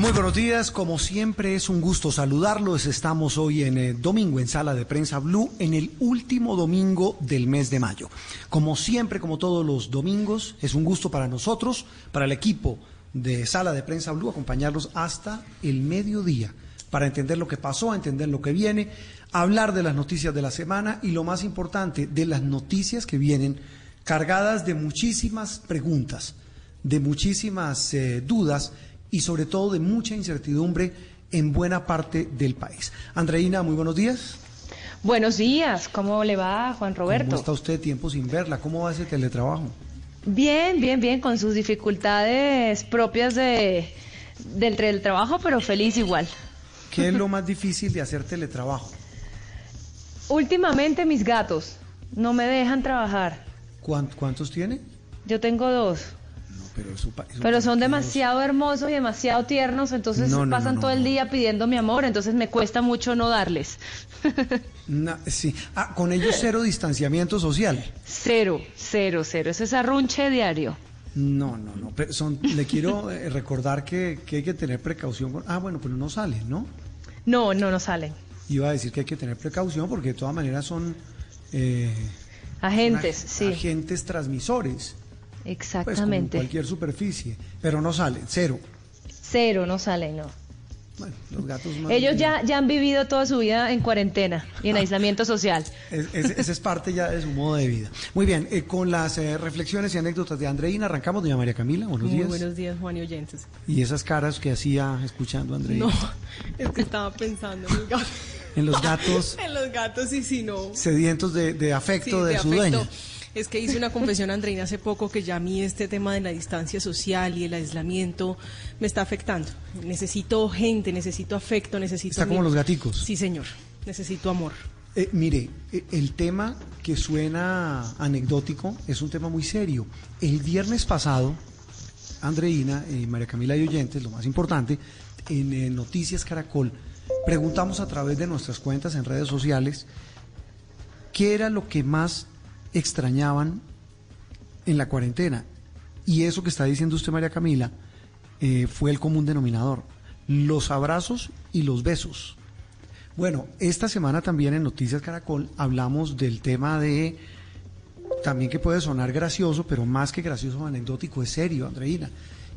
Muy buenos días, como siempre es un gusto saludarlos. Estamos hoy en eh, domingo en Sala de Prensa Blue, en el último domingo del mes de mayo. Como siempre, como todos los domingos, es un gusto para nosotros, para el equipo de Sala de Prensa Blue, acompañarlos hasta el mediodía para entender lo que pasó, entender lo que viene, hablar de las noticias de la semana y lo más importante, de las noticias que vienen cargadas de muchísimas preguntas, de muchísimas eh, dudas y sobre todo de mucha incertidumbre en buena parte del país. Andreina, muy buenos días. Buenos días, ¿cómo le va, Juan Roberto? ¿Cómo está usted tiempo sin verla? ¿Cómo va ese teletrabajo? Bien, bien, bien, con sus dificultades propias de, del teletrabajo, pero feliz igual. ¿Qué es lo más difícil de hacer teletrabajo? Últimamente mis gatos no me dejan trabajar. ¿Cuántos tiene? Yo tengo dos. Pero, son demasiado hermosos y demasiado tiernos, entonces pasan todo el día pidiendo mi amor, entonces me cuesta mucho no darles. sí. Ah, con ellos cero distanciamiento social. Cero, cero, cero. Eso es arrunche diario. No, no, no. Pero son, le quiero eh, recordar que, que, hay que tener precaución. Con, ah, bueno, pero no salen, ¿no? No, no, no salen. Iba a decir que hay que tener precaución porque de todas maneras son... Eh, agentes, sí. Agentes transmisores. Exactamente. Pues cualquier superficie, pero no salen, cero. Cero, no salen, no. Bueno, los gatos Ellos ya, ya han vivido toda su vida en cuarentena y en aislamiento social. esa es parte ya de su modo de vida. Muy bien, eh, con las eh, reflexiones y anécdotas de Andreina, arrancamos, doña María Camila. Buenos Muy días. buenos días, Juan y oyentes. ¿Y esas caras que hacía escuchando a Andreina? No, es que estaba pensando en los gatos. en los gatos. en los gatos, y si no. Sedientos de, afecto de, su dueña. Es que hice una confesión, Andreina, hace poco que ya a mí este tema de la distancia social y el aislamiento me está afectando. Necesito gente, necesito afecto, necesito... Está como los gaticos. Sí, señor. Necesito amor. Eh, mire, eh, el tema que suena anecdótico es un tema muy serio. El viernes pasado, Andreina, y María Camila y oyentes, lo más importante, en eh, Noticias Caracol, preguntamos a través de nuestras cuentas en redes sociales qué era lo que más extrañaban en la cuarentena. Y eso que está diciendo usted, María Camila, eh, fue el común denominador. Los abrazos y los besos. Bueno, esta semana también en Noticias Caracol hablamos del tema de, también que puede sonar gracioso, pero más que gracioso, anecdótico, es serio, Andreina,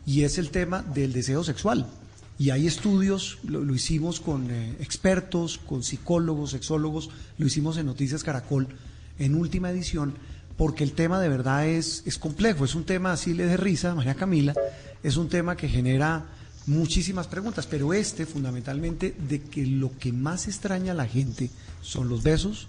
y es el tema del deseo sexual. Y hay estudios, lo, hicimos con eh, expertos, con psicólogos, sexólogos, lo hicimos en Noticias Caracol en última edición, porque el tema de verdad es, es complejo, es un tema así le de risa, María Camila, es un tema que genera muchísimas preguntas, pero este fundamentalmente de que lo que más extraña a la gente son los besos,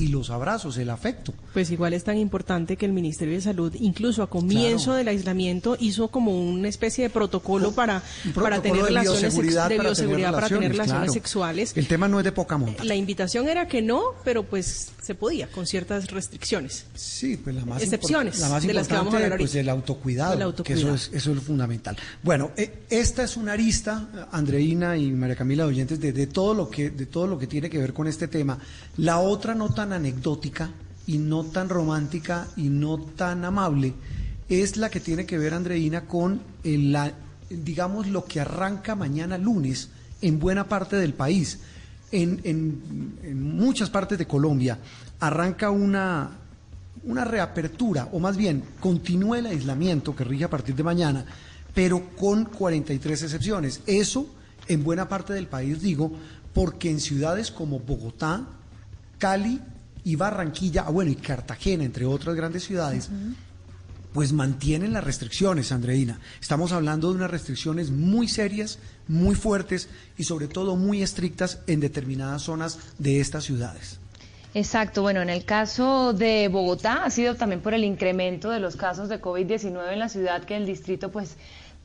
y los abrazos, el afecto. Pues igual es tan importante que el Ministerio de Salud, incluso a comienzo del aislamiento, hizo como una especie de protocolo para, para tener relaciones de bioseguridad para tener relaciones sexuales. El tema no es de poca monta. La invitación era que no, pero pues se podía con ciertas restricciones. Sí, pues la más excepciones la más de las que vamos a hablar pues el autocuidado, que eso es eso es fundamental. Bueno, eh, esta es una arista Andreina y María Camila oyentes de, de todo lo que de todo lo que tiene que ver con este tema. La otra nota anecdótica y no tan romántica y no tan amable es la que tiene que ver, Andreina, con la, digamos, lo que arranca mañana lunes en buena parte del país. En, en, muchas partes de Colombia arranca una, una reapertura, o más bien continúa el aislamiento que rige a partir de mañana, pero con 43 excepciones. Eso en buena parte del país, digo, porque en ciudades como Bogotá, Cali, y Barranquilla, ah, bueno, y Cartagena, entre otras grandes ciudades, pues mantienen las restricciones, Andreina. Estamos hablando de unas restricciones muy serias, muy fuertes y sobre todo muy estrictas en determinadas zonas de estas ciudades. Exacto, bueno, en el caso de Bogotá ha sido también por el incremento de los casos de COVID-19 en la ciudad que el distrito pues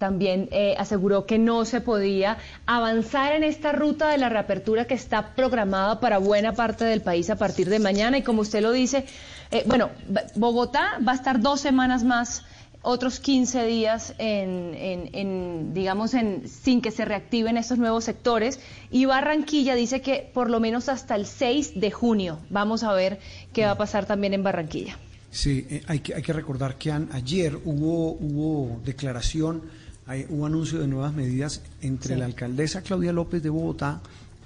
también eh, aseguró que no se podía avanzar en esta ruta de la reapertura que está programada para buena parte del país a partir de mañana. Y como usted lo dice, eh, bueno, Bogotá va a estar dos semanas más otros 15 días en, digamos, en, sin que se reactiven estos nuevos sectores. Y Barranquilla dice que por lo menos hasta el 6 de junio vamos a ver qué va a pasar también en Barranquilla. Sí, eh, hay, que, hay que recordar que ayer hubo, hubo declaración hay, hubo anuncio de nuevas medidas entre la alcaldesa Claudia López de Bogotá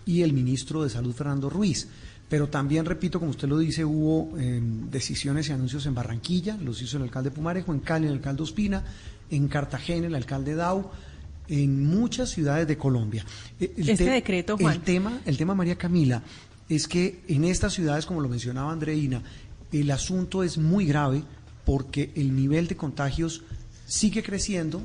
y el ministro de Salud Fernando Ruiz. Pero también, repito, como usted lo dice, hubo em, decisiones y anuncios en Barranquilla, los hizo el alcalde Pumarejo, en Cali el alcalde Ospina, en Cartagena el alcalde Dau, en muchas ciudades de Colombia. E, este decreto, Juan. El tema, el tema, María Camila, es que en estas ciudades, como lo mencionaba Andreina, el asunto es muy grave porque el nivel de contagios sigue creciendo,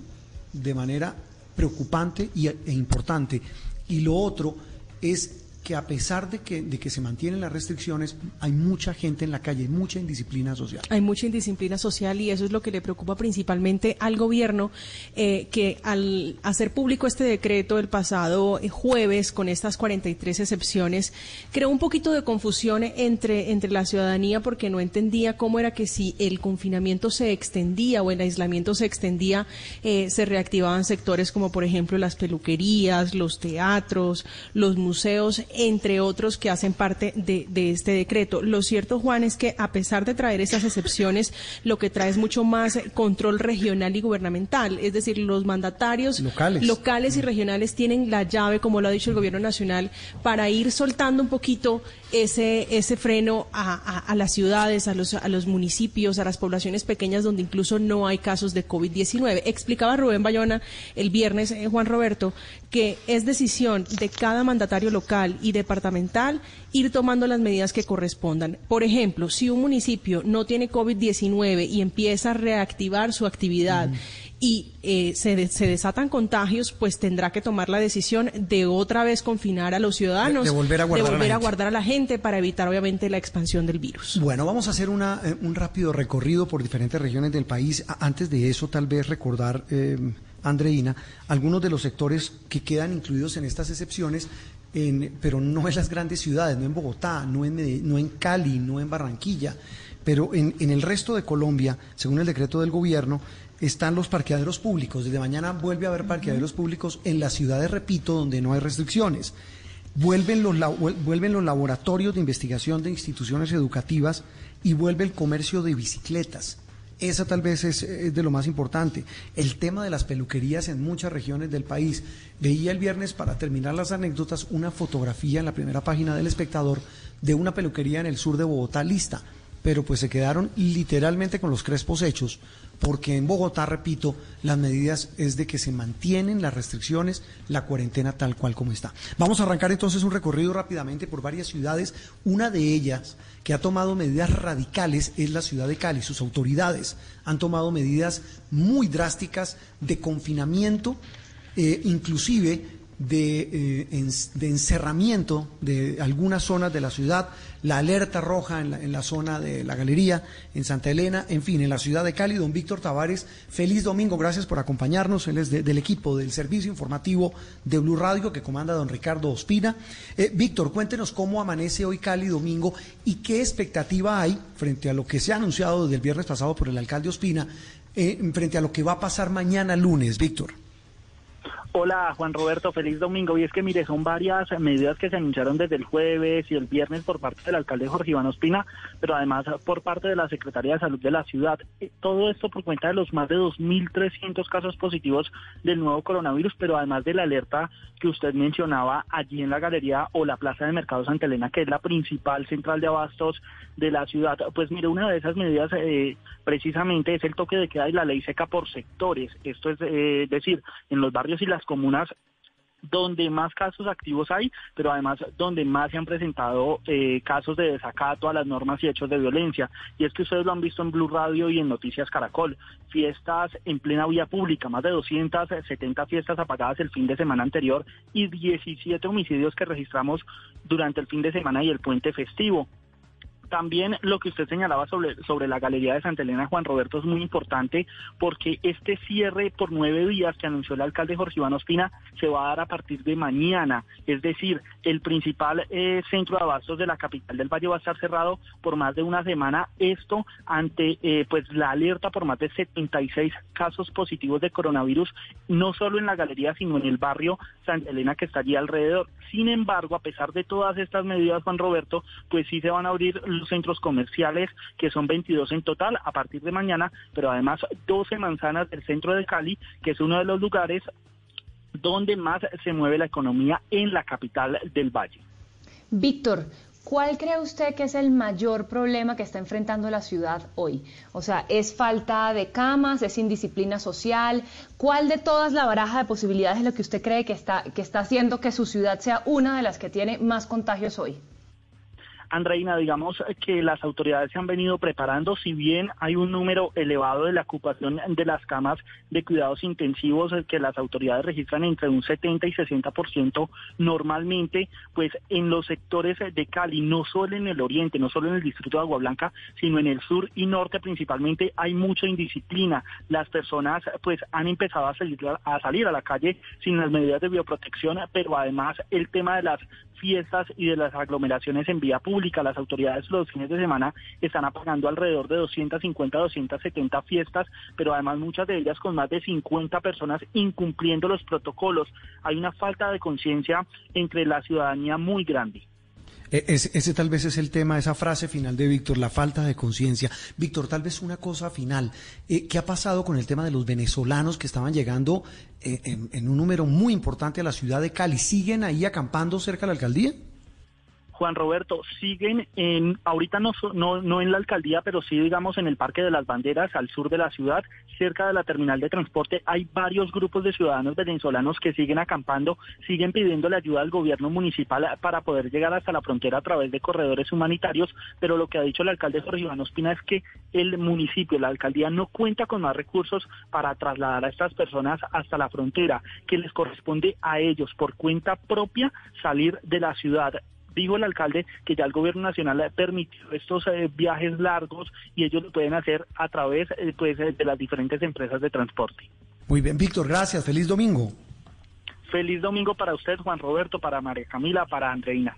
de manera preocupante y, e importante. Y lo otro es que a pesar de que, de que se mantienen las restricciones, hay mucha gente en la calle, mucha indisciplina social. Hay mucha indisciplina social y eso es lo que le preocupa principalmente al gobierno, eh, que al hacer público este decreto el pasado eh, jueves con estas 43 excepciones, creó un poquito de confusión entre, entre la ciudadanía porque no entendía cómo era que si el confinamiento se extendía o el aislamiento se extendía, eh, se reactivaban sectores como por ejemplo las peluquerías, los teatros, los museos entre otros que hacen parte de, este decreto. Lo cierto, Juan, es que a pesar de traer esas excepciones, lo que trae es mucho más control regional y gubernamental. Es decir, los mandatarios locales, y regionales tienen la llave, como lo ha dicho el Gobierno Nacional, para ir soltando un poquito ese, ese freno a, las ciudades, a los, a los municipios, a las poblaciones pequeñas donde incluso no hay casos de COVID-19. Explicaba Rubén Bayona el viernes, eh, Juan Roberto, que es decisión de cada mandatario local y departamental ir tomando las medidas que correspondan. Por ejemplo, si un municipio no tiene COVID-19 y empieza a reactivar su actividad, y eh, se, se, desatan contagios, pues tendrá que tomar la decisión de otra vez confinar a los ciudadanos, de, volver, a guardar, a, la gente para evitar obviamente la expansión del virus. Bueno, vamos a hacer una, eh, un rápido recorrido por diferentes regiones del país. Antes de eso, tal vez recordar, eh, Andreina, algunos de los sectores que quedan incluidos en estas excepciones. En, pero no en las grandes ciudades, no en Bogotá, no en, no en Cali, no en Barranquilla, pero en, en, el resto de Colombia, según el decreto del gobierno, están los parqueaderos públicos. Desde mañana vuelve a haber parqueaderos públicos en las ciudades, repito, donde no hay restricciones. Vuelven los, vuelven los laboratorios de investigación de instituciones educativas y vuelve el comercio de bicicletas. Esa tal vez es, de lo más importante. El tema de las peluquerías en muchas regiones del país. Veía el viernes, para terminar las anécdotas, una fotografía en la primera página del espectador de una peluquería en el sur de Bogotá lista, pero pues se quedaron literalmente con los crespos hechos porque en Bogotá, repito, las medidas es de que se mantienen las restricciones, la cuarentena tal cual como está. Vamos a arrancar entonces un recorrido rápidamente por varias ciudades. Una de ellas que ha tomado medidas radicales es la ciudad de Cali. Sus autoridades han tomado medidas muy drásticas de confinamiento, eh, inclusive eh, de, encerramiento de algunas zonas de la ciudad, la alerta roja en la, zona de la galería, en Santa Elena, en fin, en la ciudad de Cali. Don Víctor Tavares, feliz domingo, gracias por acompañarnos. Él es del equipo del servicio informativo de Blue Radio que comanda don Ricardo Ospina. Eh, Víctor, cuéntenos cómo amanece hoy Cali domingo y qué expectativa hay frente a lo que se ha anunciado desde el viernes pasado por el alcalde Ospina, eh, frente a lo que va a pasar mañana lunes, Víctor. Hola Juan Roberto, feliz domingo. Y es que mire, son varias medidas que se anunciaron desde el jueves y el viernes por parte del alcalde Jorge Iván Ospina, pero además por parte de la Secretaría de Salud de la ciudad. Eh, todo esto por cuenta de los más de 2.300 casos positivos del nuevo coronavirus, pero además de la alerta que usted mencionaba allí en la galería o la plaza de Mercado Santa Elena, que es la principal central de abastos de la ciudad. Pues mire, una de esas medidas eh, precisamente es el toque de queda y la ley seca por sectores. Esto es eh, decir, en los barrios y las comunas donde más casos activos hay, pero además donde más se han presentado eh, casos de desacato a las normas y hechos de violencia. Y es que ustedes lo han visto en Blue Radio y en Noticias Caracol. Fiestas en plena vía pública, más de 270 fiestas apagadas el fin de semana anterior y 17 homicidios que registramos durante el fin de semana y el puente festivo. También lo que usted señalaba sobre, sobre la Galería de Santa Elena, Juan Roberto, es muy importante porque este cierre por nueve días que anunció el alcalde Jorge Iván Ospina se va a dar a partir de mañana. Es decir, el principal eh, centro de abastos de la capital del Valle va a estar cerrado por más de una semana. Esto ante eh, pues la alerta por más de 76 casos positivos de coronavirus, no solo en la galería, sino en el barrio Santa Elena que está allí alrededor. Sin embargo, a pesar de todas estas medidas, Juan Roberto, pues sí se van a abrir centros comerciales, que son 22 en total a partir de mañana, pero además 12 manzanas del centro de Cali, que es uno de los lugares donde más se mueve la economía en la capital del Valle. Víctor, ¿Cuál cree usted que es el mayor problema que está enfrentando la ciudad hoy? O sea, ¿es falta de camas? ¿Es indisciplina social? ¿Cuál de todas la baraja de posibilidades es lo que usted cree que está, que está haciendo que su ciudad sea una de las que tiene más contagios hoy? Andreina, digamos que las autoridades se han venido preparando, si bien hay un número elevado de la ocupación de las camas de cuidados intensivos que las autoridades registran entre un 70 y 60% normalmente, pues en los sectores de Cali, no solo en el oriente, no solo en el distrito de Agua Blanca, sino en el sur y norte principalmente, hay mucha indisciplina. Las personas pues han empezado a salir a, salir a la calle sin las medidas de bioprotección, pero además el tema de las fiestas y de las aglomeraciones en vía pública. Las autoridades los fines de semana están apagando alrededor de 250, 270 fiestas, pero además muchas de ellas con más de 50 personas incumpliendo los protocolos. Hay una falta de conciencia entre la ciudadanía muy grande. E, ese, tal vez es el tema, esa frase final de Víctor, la falta de conciencia. Víctor, tal vez una cosa final. Eh, ¿Qué ha pasado con el tema de los venezolanos que estaban llegando eh, en, un número muy importante a la ciudad de Cali? ¿Siguen ahí acampando cerca de la alcaldía? Juan Roberto, siguen en, ahorita no, no, no en la alcaldía, pero sí digamos en el Parque de las Banderas, al sur de la ciudad, cerca de la terminal de transporte, hay varios grupos de ciudadanos venezolanos que siguen acampando, siguen pidiéndole ayuda al gobierno municipal para poder llegar hasta la frontera a través de corredores humanitarios, pero lo que ha dicho el alcalde Jorge Iván Ospina es que el municipio, la alcaldía no cuenta con más recursos para trasladar a estas personas hasta la frontera, que les corresponde a ellos por cuenta propia salir de la ciudad dijo el alcalde que ya el gobierno nacional ha permitido estos eh, viajes largos y ellos lo pueden hacer a través eh, pues, eh, de las diferentes empresas de transporte. Muy bien, Víctor, gracias. Feliz domingo. Feliz domingo para usted, Juan Roberto, para María Camila, para Andreina.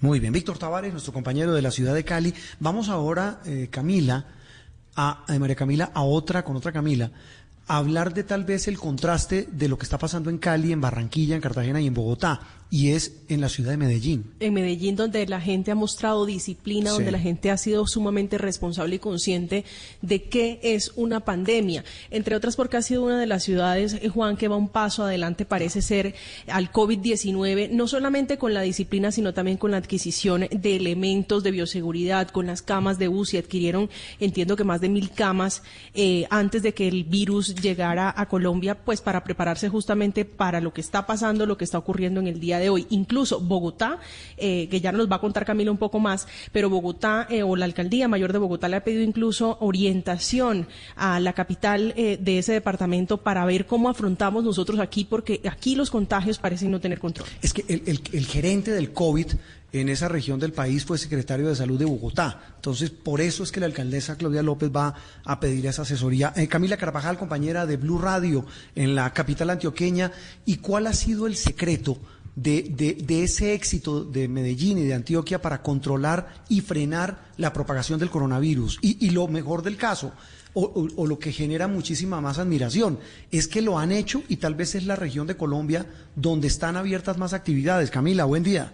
Muy bien, Víctor Tavares, nuestro compañero de la ciudad de Cali. Vamos ahora, Camila, a, a María Camila, a otra, con otra Camila, hablar de tal vez el contraste de lo que está pasando en Cali, en Barranquilla, en Cartagena y en Bogotá, y es en la ciudad de Medellín. En Medellín, donde la gente ha mostrado disciplina, donde la gente ha sido sumamente responsable y consciente de qué es una pandemia, entre otras porque ha sido una de las ciudades, eh, Juan, que va un paso adelante, parece ser, al COVID-19, no solamente con la disciplina, sino también con la adquisición de elementos de bioseguridad, con las camas de UCI, adquirieron, entiendo que más de mil camas eh, antes de que el virus llegara a Colombia, pues para prepararse justamente para lo que está pasando, lo que está ocurriendo en el día de hoy. Incluso Bogotá, eh, que ya nos va a contar Camila un poco más, pero Bogotá eh, o la alcaldía mayor de Bogotá le ha pedido incluso orientación a la capital eh, de ese departamento para ver cómo afrontamos nosotros aquí, porque aquí los contagios parecen no tener control. Es que el, gerente del COVID en esa región del país fue secretario de Salud de Bogotá. Entonces, por eso es que la alcaldesa Claudia López va a pedir esa asesoría. Camila Carvajal, compañera de Blue Radio en la capital antioqueña, ¿y cuál ha sido el secreto de, de, ese éxito de Medellín y de Antioquia para controlar y frenar la propagación del coronavirus? Y, y lo mejor del caso, o, o, lo que genera muchísima más admiración, es que lo han hecho y tal vez es la región de Colombia donde están abiertas más actividades. Camila, buen día.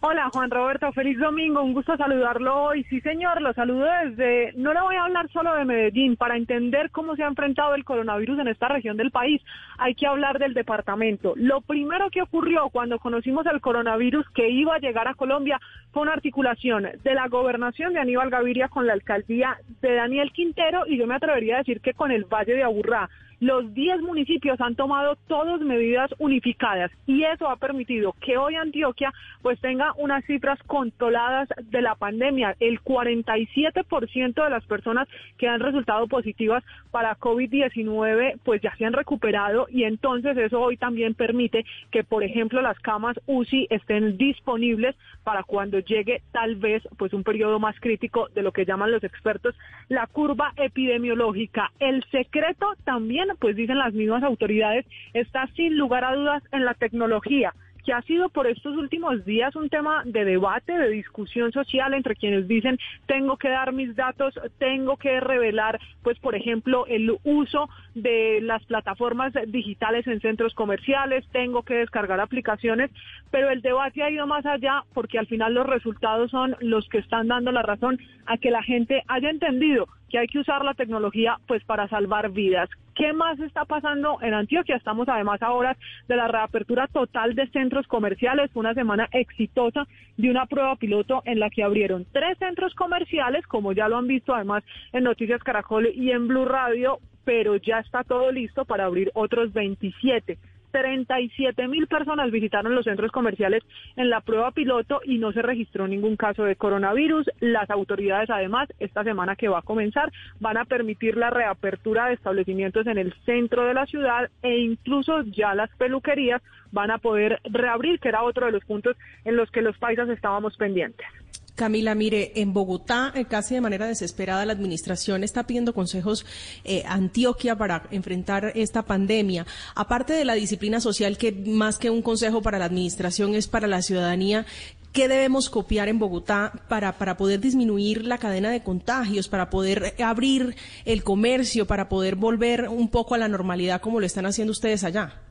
Hola Juan Roberto, feliz domingo, un gusto saludarlo hoy. Sí señor, lo saludo desde, no le voy a hablar solo de Medellín, para entender cómo se ha enfrentado el coronavirus en esta región del país hay que hablar del departamento. Lo primero que ocurrió cuando conocimos el coronavirus que iba a llegar a Colombia fue una articulación de la gobernación de Aníbal Gaviria con la alcaldía de Daniel Quintero y yo me atrevería a decir que con el Valle de Aburrá los 10 municipios han tomado todas medidas unificadas y eso ha permitido que hoy Antioquia pues tenga unas cifras controladas de la pandemia. El 47% de las personas que han resultado positivas para COVID-19 pues ya se han recuperado y entonces eso hoy también permite que por ejemplo las camas UCI estén disponibles para cuando llegue tal vez pues un periodo más crítico de lo que llaman los expertos la curva epidemiológica. El secreto también, pues dicen las mismas autoridades, está sin lugar a dudas en la tecnología que ha sido por estos últimos días un tema de debate, de discusión social entre quienes dicen tengo que dar mis datos, tengo que revelar, pues por ejemplo, el uso de las plataformas digitales en centros comerciales, tengo que descargar aplicaciones, pero el debate ha ido más allá porque al final los resultados son los que están dando la razón a que la gente haya entendido que hay que usar la tecnología pues para salvar vidas. ¿Qué más está pasando en Antioquia? Estamos además ahora de la reapertura total de centros comerciales, una semana exitosa de una prueba piloto en la que abrieron tres centros comerciales, como ya lo han visto además en Noticias Caracol y en Blue Radio, pero ya está todo listo para abrir otros 27. 37 mil personas visitaron los centros comerciales en la prueba piloto y no se registró ningún caso de coronavirus. Las autoridades, además, esta semana que va a comenzar, van a permitir la reapertura de establecimientos en el centro de la ciudad e incluso ya las peluquerías van a poder reabrir, que era otro de los puntos en los que los paisas estábamos pendientes. Camila, mire, en Bogotá, eh, casi de manera desesperada, la administración está pidiendo consejos eh, Antioquia para enfrentar esta pandemia. Aparte de la disciplina social, que más que un consejo para la administración es para la ciudadanía, ¿qué debemos copiar en Bogotá para, para poder disminuir la cadena de contagios, para poder abrir el comercio, para poder volver un poco a la normalidad como lo están haciendo ustedes allá?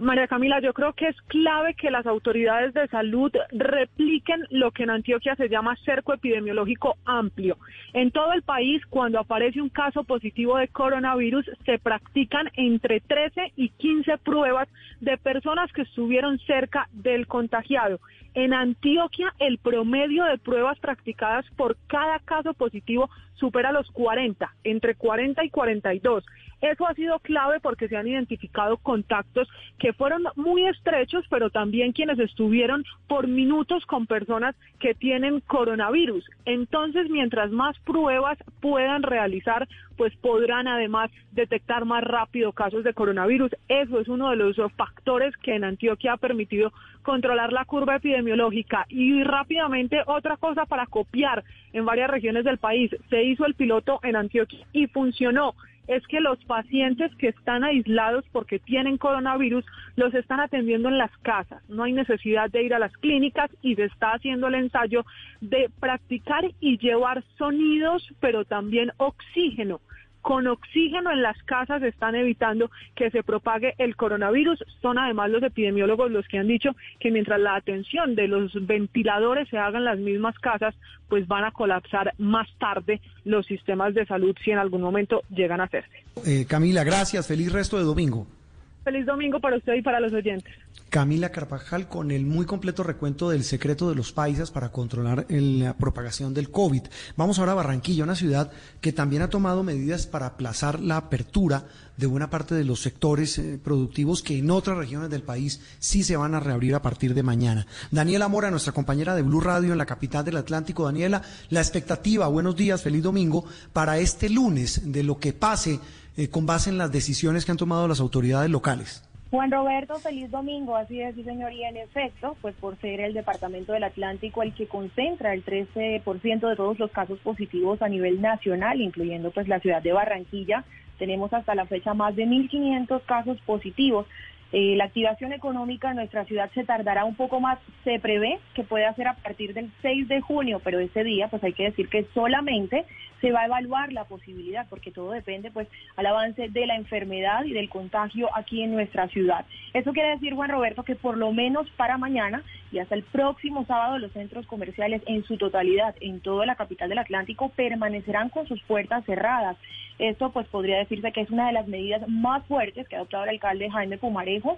María Camila, yo creo que es clave que las autoridades de salud repliquen lo que en Antioquia se llama cerco epidemiológico amplio. En todo el país, cuando aparece un caso positivo de coronavirus, se practican entre 13 y 15 pruebas de personas que estuvieron cerca del contagiado. En Antioquia, el promedio de pruebas practicadas por cada caso positivo supera los 40, entre 40 y 42. Eso ha sido clave porque se han identificado contactos que fueron muy estrechos, pero también quienes estuvieron por minutos con personas que tienen coronavirus. Entonces, mientras más pruebas puedan realizar, pues podrán además detectar más rápido casos de coronavirus. Eso es uno de los factores que en Antioquia ha permitido controlar la curva epidemiológica. Y rápidamente otra cosa para copiar en varias regiones del país. Se hizo el piloto en Antioquia y funcionó es que los pacientes que están aislados porque tienen coronavirus los están atendiendo en las casas. No hay necesidad de ir a las clínicas y se está haciendo el ensayo de practicar y llevar sonidos, pero también oxígeno con oxígeno en las casas están evitando que se propague el coronavirus. Son además los epidemiólogos los que han dicho que mientras la atención de los ventiladores se haga en las mismas casas, pues van a colapsar más tarde los sistemas de salud si en algún momento llegan a hacerse. Eh, Camila, gracias. Feliz resto de domingo. Feliz domingo para usted y para los oyentes. Camila Carvajal con el muy completo recuento del secreto de los paisas para controlar la propagación del COVID. Vamos ahora a Barranquilla, una ciudad que también ha tomado medidas para aplazar la apertura de buena parte de los sectores eh, productivos que en otras regiones del país sí se van a reabrir a partir de mañana. Daniela Mora, nuestra compañera de Blue Radio en la capital del Atlántico. Daniela, la expectativa, buenos días, feliz domingo, para este lunes de lo que pase eh, con base en las decisiones que han tomado las autoridades locales. Juan Roberto, feliz domingo, así es, sí señor, y en efecto, pues por ser el Departamento del Atlántico el que concentra el 13% de todos los casos positivos a nivel nacional, incluyendo pues la ciudad de Barranquilla, tenemos hasta la fecha más de 1.500 casos positivos. Eh, la activación económica en nuestra ciudad se tardará un poco más. Se prevé que pueda ser a partir del 6 de junio, pero ese día, pues hay que decir que solamente se va a evaluar la posibilidad, porque todo depende, pues, al avance de la enfermedad y del contagio aquí en nuestra ciudad. Eso quiere decir, Juan Roberto, que por lo menos para mañana y hasta el próximo sábado los centros comerciales en su totalidad en toda la capital del Atlántico permanecerán con sus puertas cerradas. Esto pues podría decirse que es una de las medidas más fuertes que ha adoptado el alcalde Jaime Pumarejo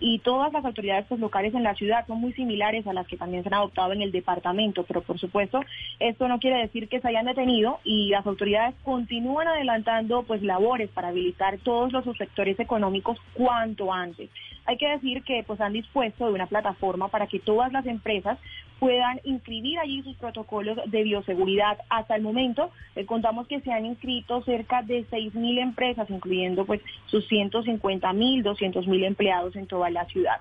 y todas las autoridades pues, locales en la ciudad son muy similares a las que también se han adoptado en el departamento, pero por supuesto esto no quiere decir que se hayan detenido y las autoridades continúan adelantando pues labores para habilitar todos los sectores económicos cuanto antes. Hay que decir que pues han dispuesto de una plataforma para que todas las empresas puedan inscribir allí sus protocolos de bioseguridad. Hasta el momento eh, contamos que se han inscrito cerca de 6.000 empresas, incluyendo pues sus 150.000, 200.000 empleados en toda la ciudad.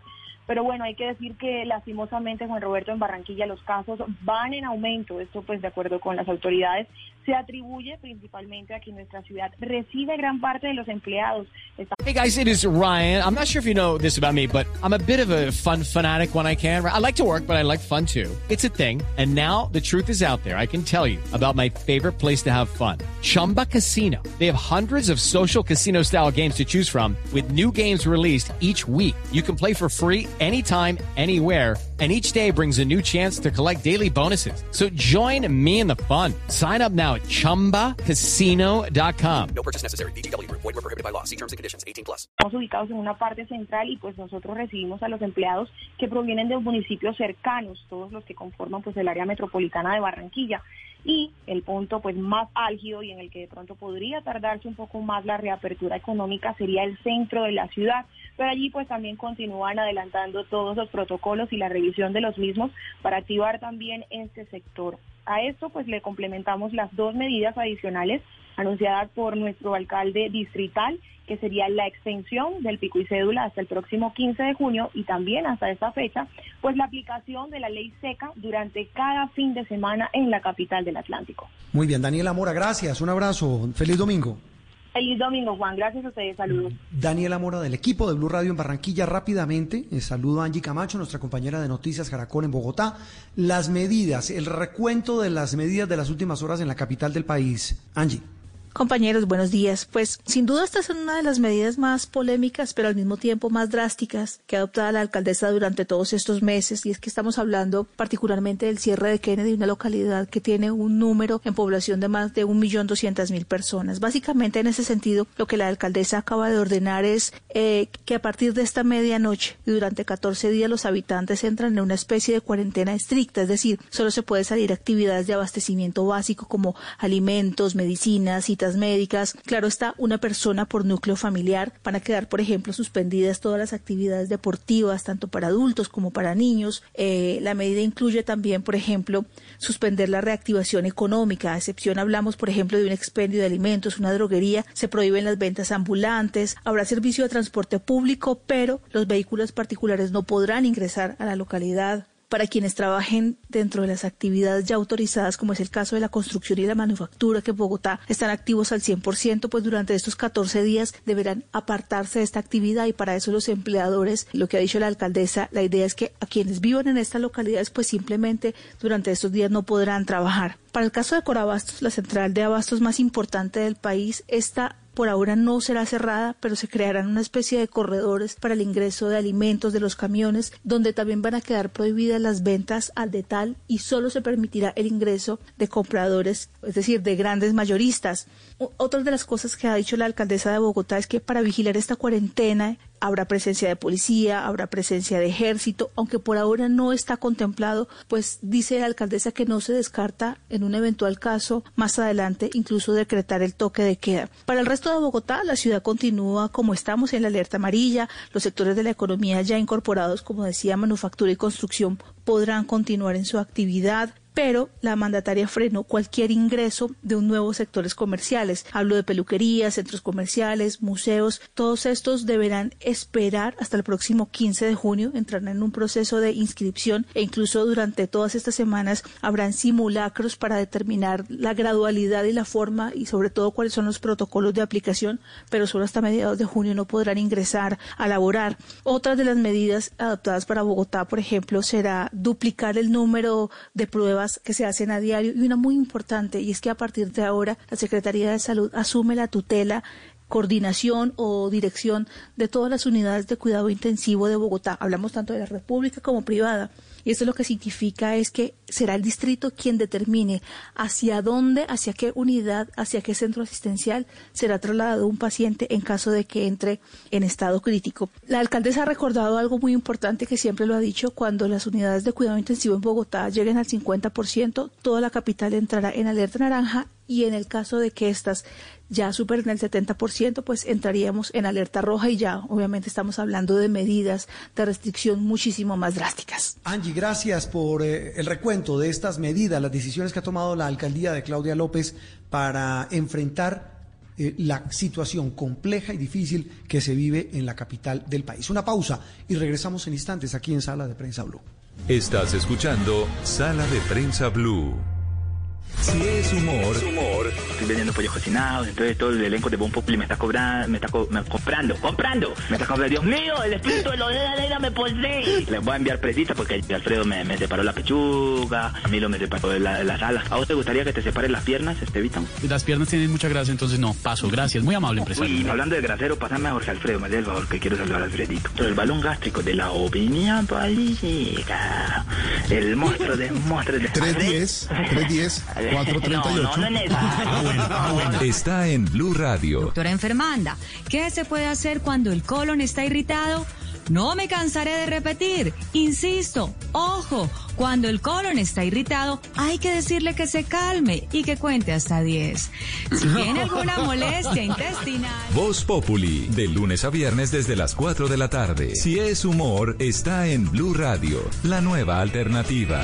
Pero bueno, hay que decir que lastimosamente, Juan Roberto, en Barranquilla los casos van en aumento. Esto, pues, de acuerdo con las autoridades, se atribuye principalmente nuestra ciudad recibe gran parte de los empleados. Hey guys, it is Ryan. I'm not sure if you know this about me, but I'm a bit of a fun fanatic when I can. I like to work, but I like fun too. It's a thing. And now the truth is out there. I can tell you about my favorite place to have fun. Chumba Casino. They have hundreds of social casino style games to choose from with new games released each week. You can play for free anytime, anywhere, and each day brings a new chance to collect daily bonuses. So join me in the fun. Sign up now at ChumbaCasino.com. No purchase necessary. BGW. Void were prohibited by law. See terms and conditions. 18 plus. Estamos ubicados en una parte central y pues nosotros recibimos a los empleados que provienen de municipios cercanos, todos los que conforman pues el área metropolitana de Barranquilla y el punto pues más álgido y en el que de pronto podría tardarse un poco más la reapertura económica sería el centro de la ciudad, pero allí pues también continúan adelantando todos los protocolos y la revisión de los mismos para activar también este sector. A esto pues le complementamos las dos medidas adicionales anunciadas por nuestro alcalde distrital que sería la extensión del pico y cédula hasta el próximo 15 de junio y también hasta esta fecha, pues la aplicación de la ley seca durante cada fin de semana en la capital del Atlántico. Muy bien, Daniela Mora, gracias, un abrazo, feliz domingo. Feliz domingo, Juan. Gracias a ustedes. Saludos. Daniela Mora del equipo de Blue Radio en Barranquilla. Rápidamente, eh, saludo a Angie Camacho, nuestra compañera de Noticias Caracol en Bogotá. Las medidas, el recuento de las medidas de las últimas horas en la capital del país. Angie. Compañeros, buenos días. Pues sin duda esta es una de las medidas más polémicas, pero al mismo tiempo más drásticas que ha adoptado la alcaldesa durante todos estos meses. Y es que estamos hablando particularmente del cierre de Kennedy, una localidad que tiene un número en población de más de un millón doscientas mil personas. Básicamente en ese sentido, lo que la alcaldesa acaba de ordenar es eh, que a partir de esta medianoche y durante 14 días los habitantes entran en una especie de cuarentena estricta, es decir, solo se puede salir actividades de abastecimiento básico como alimentos, medicinas, médicas. Claro está, una persona por núcleo familiar. Van a quedar, por ejemplo, suspendidas todas las actividades deportivas, tanto para adultos como para niños. Eh, la medida incluye también, por ejemplo, suspender la reactivación económica. A excepción, hablamos, por ejemplo, de un expendio de alimentos, una droguería. Se prohíben las ventas ambulantes. Habrá servicio de transporte público, pero los vehículos particulares no podrán ingresar a la localidad para quienes trabajen dentro de las actividades ya autorizadas, como es el caso de la construcción y la manufactura, que en Bogotá están activos al 100%, pues durante estos 14 días deberán apartarse de esta actividad y para eso los empleadores, lo que ha dicho la alcaldesa, la idea es que a quienes vivan en estas localidades, pues simplemente durante estos días no podrán trabajar. Para el caso de Corabastos, la central de abastos más importante del país, está por ahora no será cerrada, pero se crearán una especie de corredores para el ingreso de alimentos de los camiones, donde también van a quedar prohibidas las ventas al detal y solo se permitirá el ingreso de compradores, es decir, de grandes mayoristas. Otra de las cosas que ha dicho la alcaldesa de Bogotá es que para vigilar esta cuarentena habrá presencia de policía, habrá presencia de ejército, aunque por ahora no está contemplado, pues dice la alcaldesa que no se descarta en un eventual caso más adelante incluso decretar el toque de queda. Para el resto de Bogotá, la ciudad continúa como estamos en la alerta amarilla, los sectores de la economía ya incorporados, como decía, manufactura y construcción podrán continuar en su actividad pero la mandataria frenó cualquier ingreso de un nuevo sectores comerciales. Hablo de peluquerías, centros comerciales, museos. Todos estos deberán esperar hasta el próximo 15 de junio, entrarán en un proceso de inscripción e incluso durante todas estas semanas habrán simulacros para determinar la gradualidad y la forma y sobre todo cuáles son los protocolos de aplicación, pero solo hasta mediados de junio no podrán ingresar a laborar. Otras de las medidas adoptadas para Bogotá, por ejemplo, será duplicar el número de pruebas que se hacen a diario y una muy importante y es que a partir de ahora la Secretaría de Salud asume la tutela coordinación o dirección de todas las unidades de cuidado intensivo de Bogotá. Hablamos tanto de la República como privada. Y esto lo que significa es que será el distrito quien determine hacia dónde, hacia qué unidad, hacia qué centro asistencial será trasladado un paciente en caso de que entre en estado crítico. La alcaldesa ha recordado algo muy importante que siempre lo ha dicho, cuando las unidades de cuidado intensivo en Bogotá lleguen al 50%, toda la capital entrará en alerta naranja y en el caso de que estas ya superen el 70%, pues entraríamos en alerta roja y ya obviamente estamos hablando de medidas de restricción muchísimo más drásticas. Angie, gracias por eh, el recuento de estas medidas, las decisiones que ha tomado la alcaldía de Claudia López para enfrentar eh, la situación compleja y difícil que se vive en la capital del país. Una pausa y regresamos en instantes aquí en Sala de Prensa Blue. Estás escuchando Sala de Prensa Blue. Si es humor, Estoy vendiendo pollos cocinados, entonces todo el elenco de Bon Populi me está cobrando, me está co- me- comprando, comprando. Me está comprando, Dios mío, el espíritu de la negra me posee. Les voy a enviar presita porque Alfredo me, me separó la pechuga, a mí lo me separó la- las alas. ¿A vos te gustaría que te separen las piernas, Estevita? Las piernas tienen mucha grasa, entonces no, paso. Gracias, muy amable empresario. Uy, hablando de grasero, pasame a Jorge Alfredo, me dé el favor que quiero saludar a Alfredito. El balón gástrico de la opinión política. El monstruo de monstruos de 310, 310, 438. No, no, no en está en Blue Radio. Doctora enfermanda, ¿qué se puede hacer cuando el colon está irritado? No me cansaré de repetir, insisto, ojo, cuando el colon está irritado hay que decirle que se calme y que cuente hasta 10. Si tiene alguna molestia intestinal... Voz Populi, de lunes a viernes desde las 4 de la tarde. Si es humor, está en Blue Radio, la nueva alternativa.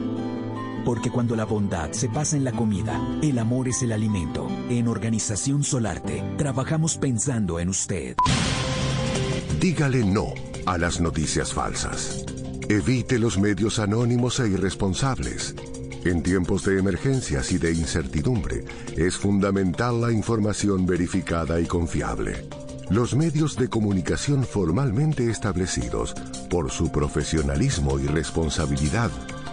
Porque cuando la bondad se pasa en la comida, el amor es el alimento. En Organización Solarte, trabajamos pensando en usted. Dígale no a las noticias falsas. Evite los medios anónimos e irresponsables. En tiempos de emergencias y de incertidumbre, es fundamental la información verificada y confiable. Los medios de comunicación formalmente establecidos, por su profesionalismo y responsabilidad,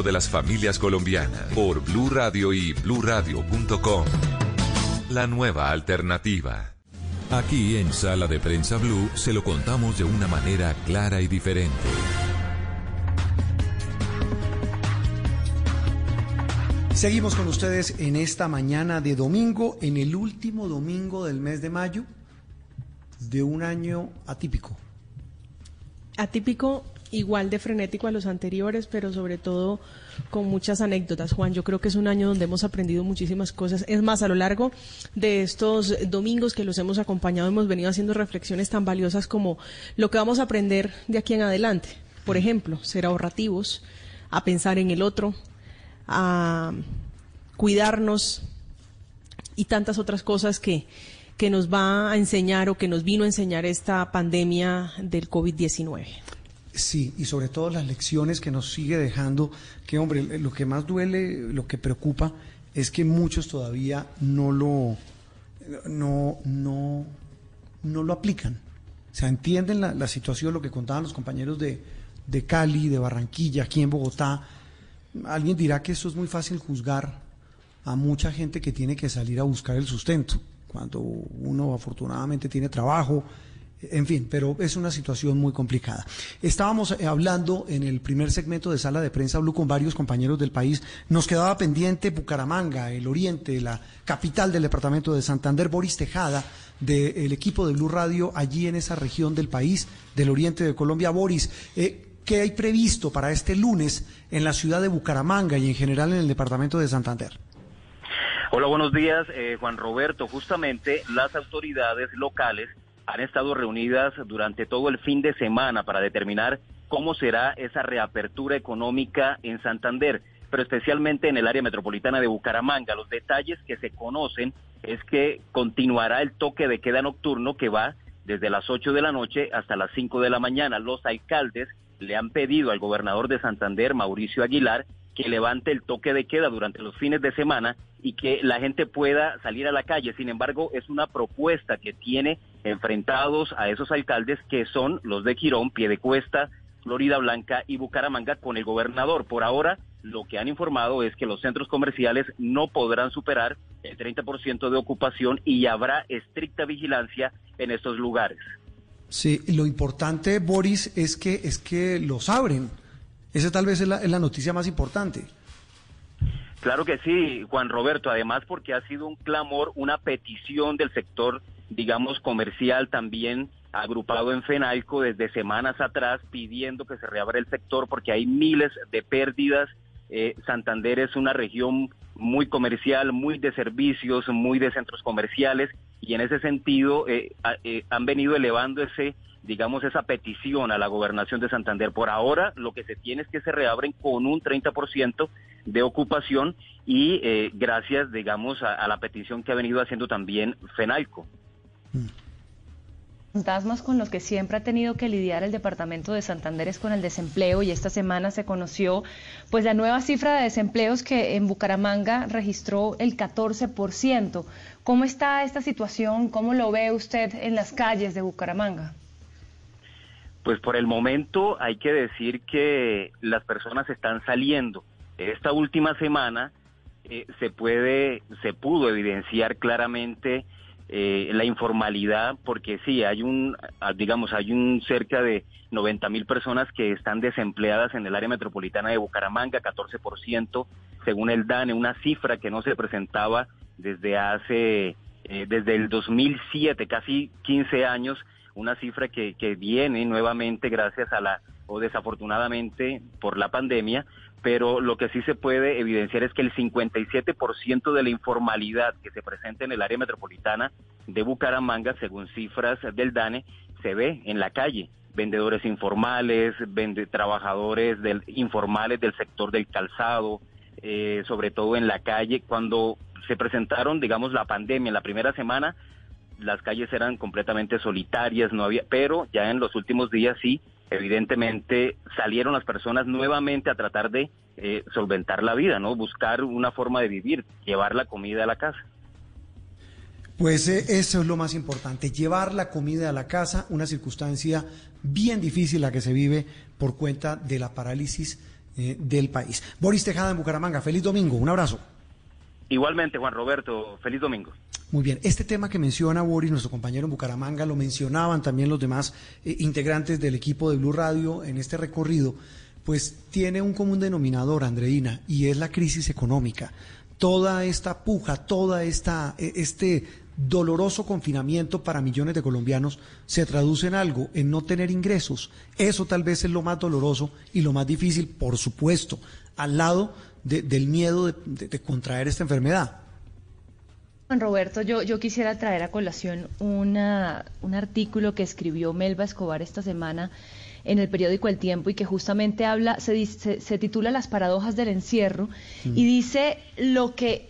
de las familias colombianas por Blue Radio y bluradio.com. La nueva alternativa. Aquí en Sala de Prensa Blue se lo contamos de una manera clara y diferente. Seguimos con ustedes en esta mañana de domingo, en el último domingo del mes de mayo de un año atípico. Atípico, igual de frenético a los anteriores, pero sobre todo con muchas anécdotas. Juan, yo creo que es un año donde hemos aprendido muchísimas cosas. Es más, a lo largo de estos domingos que los hemos acompañado, hemos venido haciendo reflexiones tan valiosas como lo que vamos a aprender de aquí en adelante. Por ejemplo, ser ahorrativos, a pensar en el otro, a cuidarnos y tantas otras cosas que, que nos va a enseñar o que nos vino a enseñar esta pandemia del COVID-19. Sí, y sobre todo las lecciones que nos sigue dejando, que hombre, lo que más duele, lo que preocupa, es que muchos todavía no lo, no, no, no lo aplican. O sea, entienden la, la situación, lo que contaban los compañeros de, de Cali, de Barranquilla, aquí en Bogotá. Alguien dirá que esto es muy fácil juzgar a mucha gente que tiene que salir a buscar el sustento, cuando uno afortunadamente tiene trabajo, En fin, pero es una situación muy complicada. Estábamos eh, hablando en el primer segmento de Sala de Prensa Blue con varios compañeros del país. Nos quedaba pendiente Bucaramanga, el oriente, la capital del departamento de Santander, Boris Tejada, del equipo de Blue Radio allí en esa región del país, del oriente de Colombia. Boris, eh, ¿qué hay previsto para este lunes en la ciudad de Bucaramanga y en general en el departamento de Santander? Hola, buenos días, eh, Juan Roberto. Justamente las autoridades locales han estado reunidas durante todo el fin de semana para determinar cómo será esa reapertura económica en Santander, pero especialmente en el área metropolitana de Bucaramanga. Los detalles que se conocen es que continuará el toque de queda nocturno que va desde las 8 de la noche hasta las 5 de la mañana. Los alcaldes le han pedido al gobernador de Santander, Mauricio Aguilar, que levante el toque de queda durante los fines de semana y que la gente pueda salir a la calle. Sin embargo, es una propuesta que tiene enfrentados a esos alcaldes que son los de Quirón, Piedecuesta, Florida Blanca y Bucaramanga con el gobernador. Por ahora, lo que han informado es que los centros comerciales no podrán superar el 30% de ocupación y habrá estricta vigilancia en estos lugares. Sí, lo importante, Boris, es que es que los abren esa tal vez es la, noticia más importante. Claro que sí, Juan Roberto, además porque ha sido un clamor, una petición del sector, digamos, comercial también agrupado en FENALCO desde semanas atrás pidiendo que se reabra el sector porque hay miles de pérdidas. Eh, Santander es una región muy comercial, muy de servicios, muy de centros comerciales y en ese sentido eh, eh, han venido elevando ese digamos, esa petición a la gobernación de Santander. Por ahora, lo que se tiene es que se reabren con un 30% de ocupación y eh, gracias, digamos, a, la petición que ha venido haciendo también FENALCO. Fantasmas con los que siempre ha tenido que lidiar el departamento de Santander es con el desempleo y esta semana se conoció pues la nueva cifra de desempleos que en Bucaramanga registró el 14%. ¿Cómo está esta situación? ¿Cómo lo ve usted en las calles de Bucaramanga? Pues por el momento hay que decir que las personas están saliendo. Esta última semana eh, se puede, se pudo evidenciar claramente eh, la informalidad, porque sí, hay un, ah, digamos, hay un cerca de 90 mil personas que están desempleadas en el área metropolitana de Bucaramanga, 14% según el DANE, una cifra que no se presentaba desde hace, eh, desde el 2007, casi 15 años, una cifra que, que viene nuevamente gracias a la, o desafortunadamente por la pandemia, pero lo que sí se puede evidenciar es que el 57% de la informalidad que se presenta en el área metropolitana de Bucaramanga, según cifras del DANE, se ve en la calle. Vendedores informales, vende, trabajadores del, informales del sector del calzado, eh, sobre todo en la calle. Cuando se presentaron, digamos, la pandemia en la primera semana, las calles eran completamente solitarias, no había, pero ya en los últimos días sí, evidentemente salieron las personas nuevamente a tratar de eh, solventar la vida, ¿no? Buscar una forma de vivir, llevar la comida a la casa. Pues eh, eso es lo más importante, llevar la comida a la casa, una circunstancia bien difícil la que se vive por cuenta de la parálisis eh, del país. Boris Tejada en Bucaramanga, feliz domingo, un abrazo. Igualmente, Juan Roberto, feliz domingo. Muy bien, este tema que menciona Boris, nuestro compañero en Bucaramanga, lo mencionaban también los demás eh, integrantes del equipo de Blue Radio en este recorrido, pues tiene un común denominador, Andreina, y es la crisis económica. Toda esta puja, toda esta e, este doloroso confinamiento para millones de colombianos se traduce en algo, en no tener ingresos. Eso tal vez es lo más doloroso y lo más difícil, por supuesto, al lado del miedo de contraer esta enfermedad. Roberto, yo, yo quisiera traer a colación una, un artículo que escribió Melba Escobar esta semana en el periódico El Tiempo y que justamente habla, se, se, titula Las paradojas del encierro y dice lo que,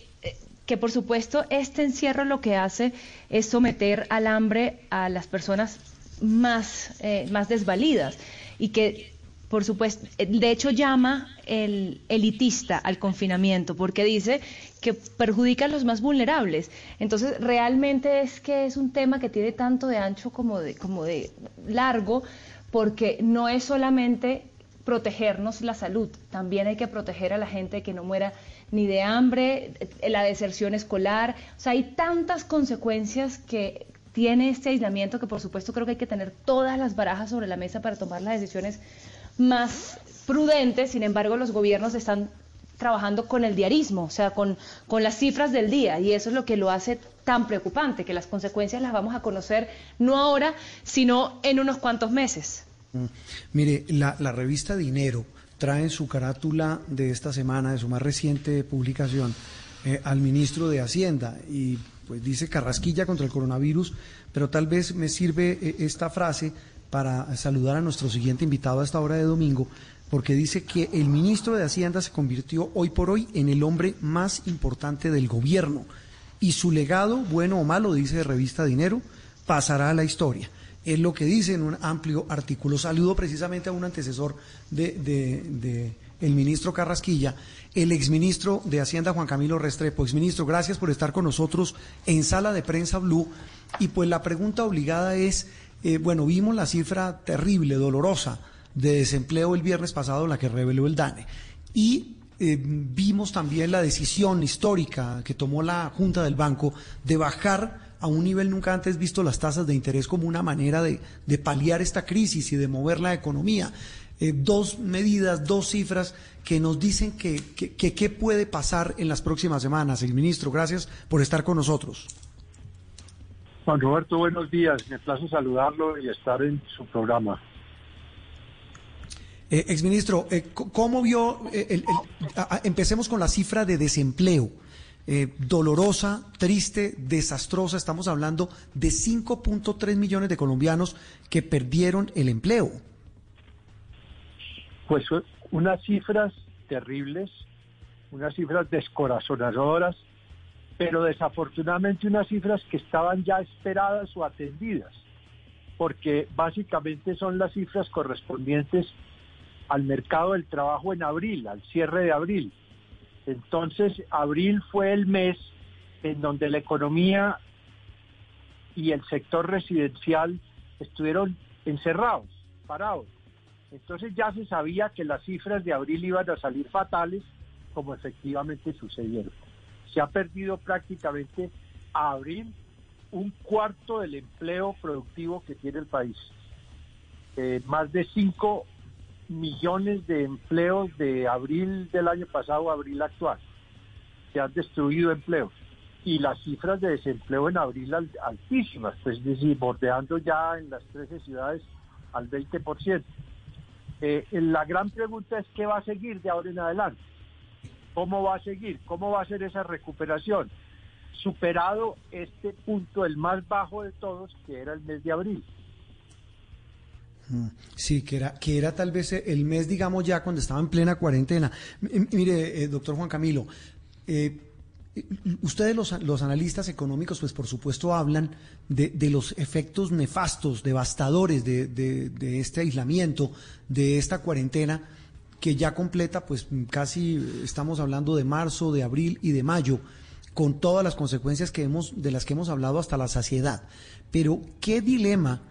que por supuesto este encierro lo que hace es someter al hambre a las personas más, eh, más desvalidas y que por supuesto, de hecho llama el elitista al confinamiento porque dice que perjudica a los más vulnerables. Entonces, realmente es que es un tema que tiene tanto de ancho como de, como de largo, porque no es solamente protegernos la salud, también hay que proteger a la gente que no muera ni de hambre, la deserción escolar, o sea, hay tantas consecuencias que tiene este aislamiento que por supuesto creo que hay que tener todas las barajas sobre la mesa para tomar las decisiones más prudentes, sin embargo los gobiernos están trabajando con el diarismo, o sea, con, con las cifras del día, y eso es lo que lo hace tan preocupante, que las consecuencias las vamos a conocer no ahora, sino en unos cuantos meses. Mm. Mire, la, la revista Dinero trae en su carátula de esta semana, de su más reciente publicación, eh, al ministro de Hacienda y pues dice carrasquilla contra el coronavirus, pero tal vez me sirve eh, esta frase para saludar a nuestro siguiente invitado a esta hora de domingo, porque dice que el ministro de Hacienda se convirtió hoy por hoy en el hombre más importante del gobierno y su legado, bueno o malo, dice Revista Dinero, pasará a la historia. Es lo que dice en un amplio artículo. Saludo precisamente a un antecesor de, el ministro Carrasquilla, el exministro de Hacienda Juan Camilo Restrepo. Exministro, gracias por estar con nosotros en Sala de Prensa Blue. Y pues la pregunta obligada es, eh, bueno, vimos la cifra terrible, dolorosa de desempleo el viernes pasado, la que reveló el DANE. Y eh, vimos también la decisión histórica que tomó la Junta del Banco de bajar a un nivel nunca antes visto las tasas de interés como una manera de, paliar esta crisis y de mover la economía. Eh, dos medidas, dos cifras que nos dicen que qué puede pasar en las próximas semanas. El ministro, gracias por estar con nosotros. Juan Roberto, buenos días. Me place saludarlo y estar en su programa. Eh, exministro, eh, ¿cómo vio? Eh, empecemos con la cifra de desempleo. dolorosa, triste, desastrosa. Estamos hablando de 5.3 millones de colombianos que perdieron el empleo. Pues unas cifras terribles, unas cifras descorazonadoras, pero desafortunadamente unas cifras que estaban ya esperadas o atendidas, porque básicamente son las cifras correspondientes al mercado del trabajo en abril, al cierre de abril. Entonces, abril fue el mes en donde la economía y el sector residencial estuvieron encerrados, parados. Entonces ya se sabía que las cifras de abril iban a salir fatales, como efectivamente sucedieron. Se ha perdido prácticamente a abril un cuarto del empleo productivo que tiene el país. Eh, más de 5 millones de empleos de abril del año pasado a abril actual. Se han destruido empleos. Y las cifras de desempleo en abril altísimas, pues es decir, bordeando ya en las 13 ciudades al 20%. Eh, la gran pregunta es qué va a seguir de ahora en adelante. ¿Cómo va a seguir? ¿Cómo va a ser esa recuperación? Superado este punto, el más bajo de todos, que era el mes de abril. Mm, sí, que era, que era tal vez el mes, digamos, ya cuando estaba en plena cuarentena. mire, eh, doctor Juan Camilo, eh, ustedes los, los, analistas económicos, pues por supuesto hablan de, de los efectos nefastos, devastadores de, de, de, este aislamiento, de esta cuarentena que ya completa, pues casi estamos hablando de marzo, de abril y de mayo, con todas las consecuencias que hemos, de las que hemos hablado hasta la saciedad. Pero, ¿qué dilema?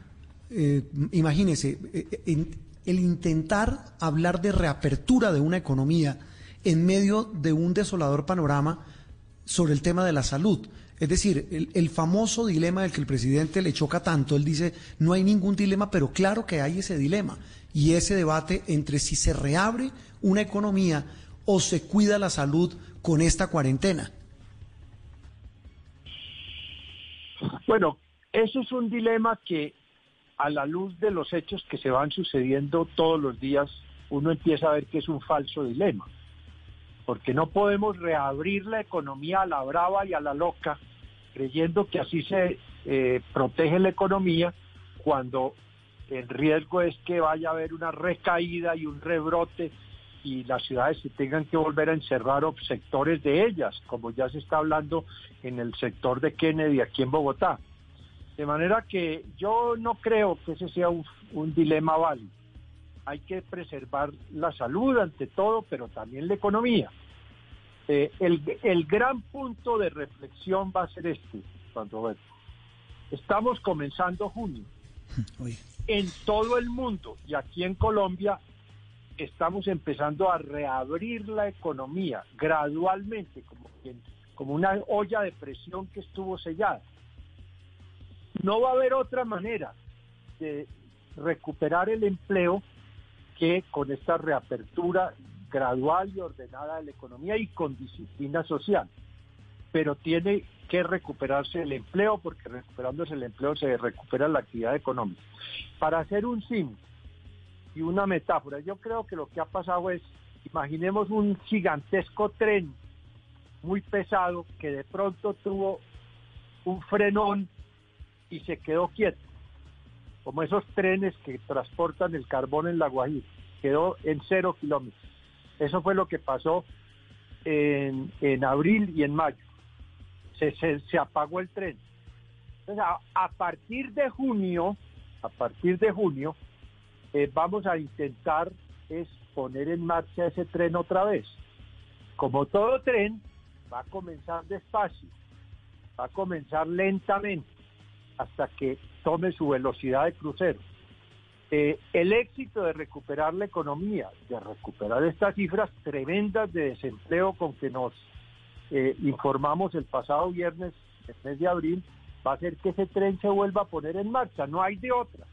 eh, imagínese, eh, el intentar hablar de reapertura de una economía en medio de un desolador panorama sobre el tema de la salud. Es decir, el, el, famoso dilema del que el presidente le choca tanto, él dice, no hay ningún dilema, pero claro que hay ese dilema y ese debate entre si se reabre una economía o se cuida la salud con esta cuarentena. Bueno, eso es un dilema que a la luz de los hechos que se van sucediendo todos los días, uno empieza a ver que es un falso dilema. Porque no podemos reabrir la economía a la brava y a la loca, creyendo que así se eh, protege la economía, cuando el riesgo es que vaya a haber una recaída y un rebrote y las ciudades se tengan que volver a encerrar sectores de ellas, como ya se está hablando en el sector de Kennedy aquí en Bogotá. De manera que yo no creo que ese sea un, dilema válido. Hay que preservar la salud ante todo, pero también la economía. Eh, el, gran punto de reflexión va a ser este, Juan Roberto. Estamos comenzando junio. En todo el mundo y aquí en Colombia estamos empezando a reabrir la economía gradualmente, como, como una olla de presión que estuvo sellada. no va a haber otra manera de recuperar el empleo que con esta reapertura gradual y ordenada de la economía y con disciplina social. Pero tiene que recuperarse el empleo porque recuperándose el empleo se recupera la actividad económica. Para hacer un sim y una metáfora, yo creo que lo que ha pasado es, imaginemos un gigantesco tren muy pesado que de pronto tuvo un frenón y se quedó quieto, como esos trenes que transportan el carbón en la Guajira, quedó en cero kilómetros. Eso fue lo que pasó en, en abril y en mayo. Se, se, apagó el tren. A, partir de junio, a partir de junio, eh, vamos a intentar es poner en marcha ese tren otra vez. Como todo tren, va a comenzar despacio, va a comenzar lentamente hasta que tome su velocidad de crucero. Eh, el éxito de recuperar la economía, de recuperar estas cifras tremendas de desempleo con que nos eh, informamos el pasado viernes, el mes de abril, va a hacer que ese tren se vuelva a poner en marcha, no hay de otra.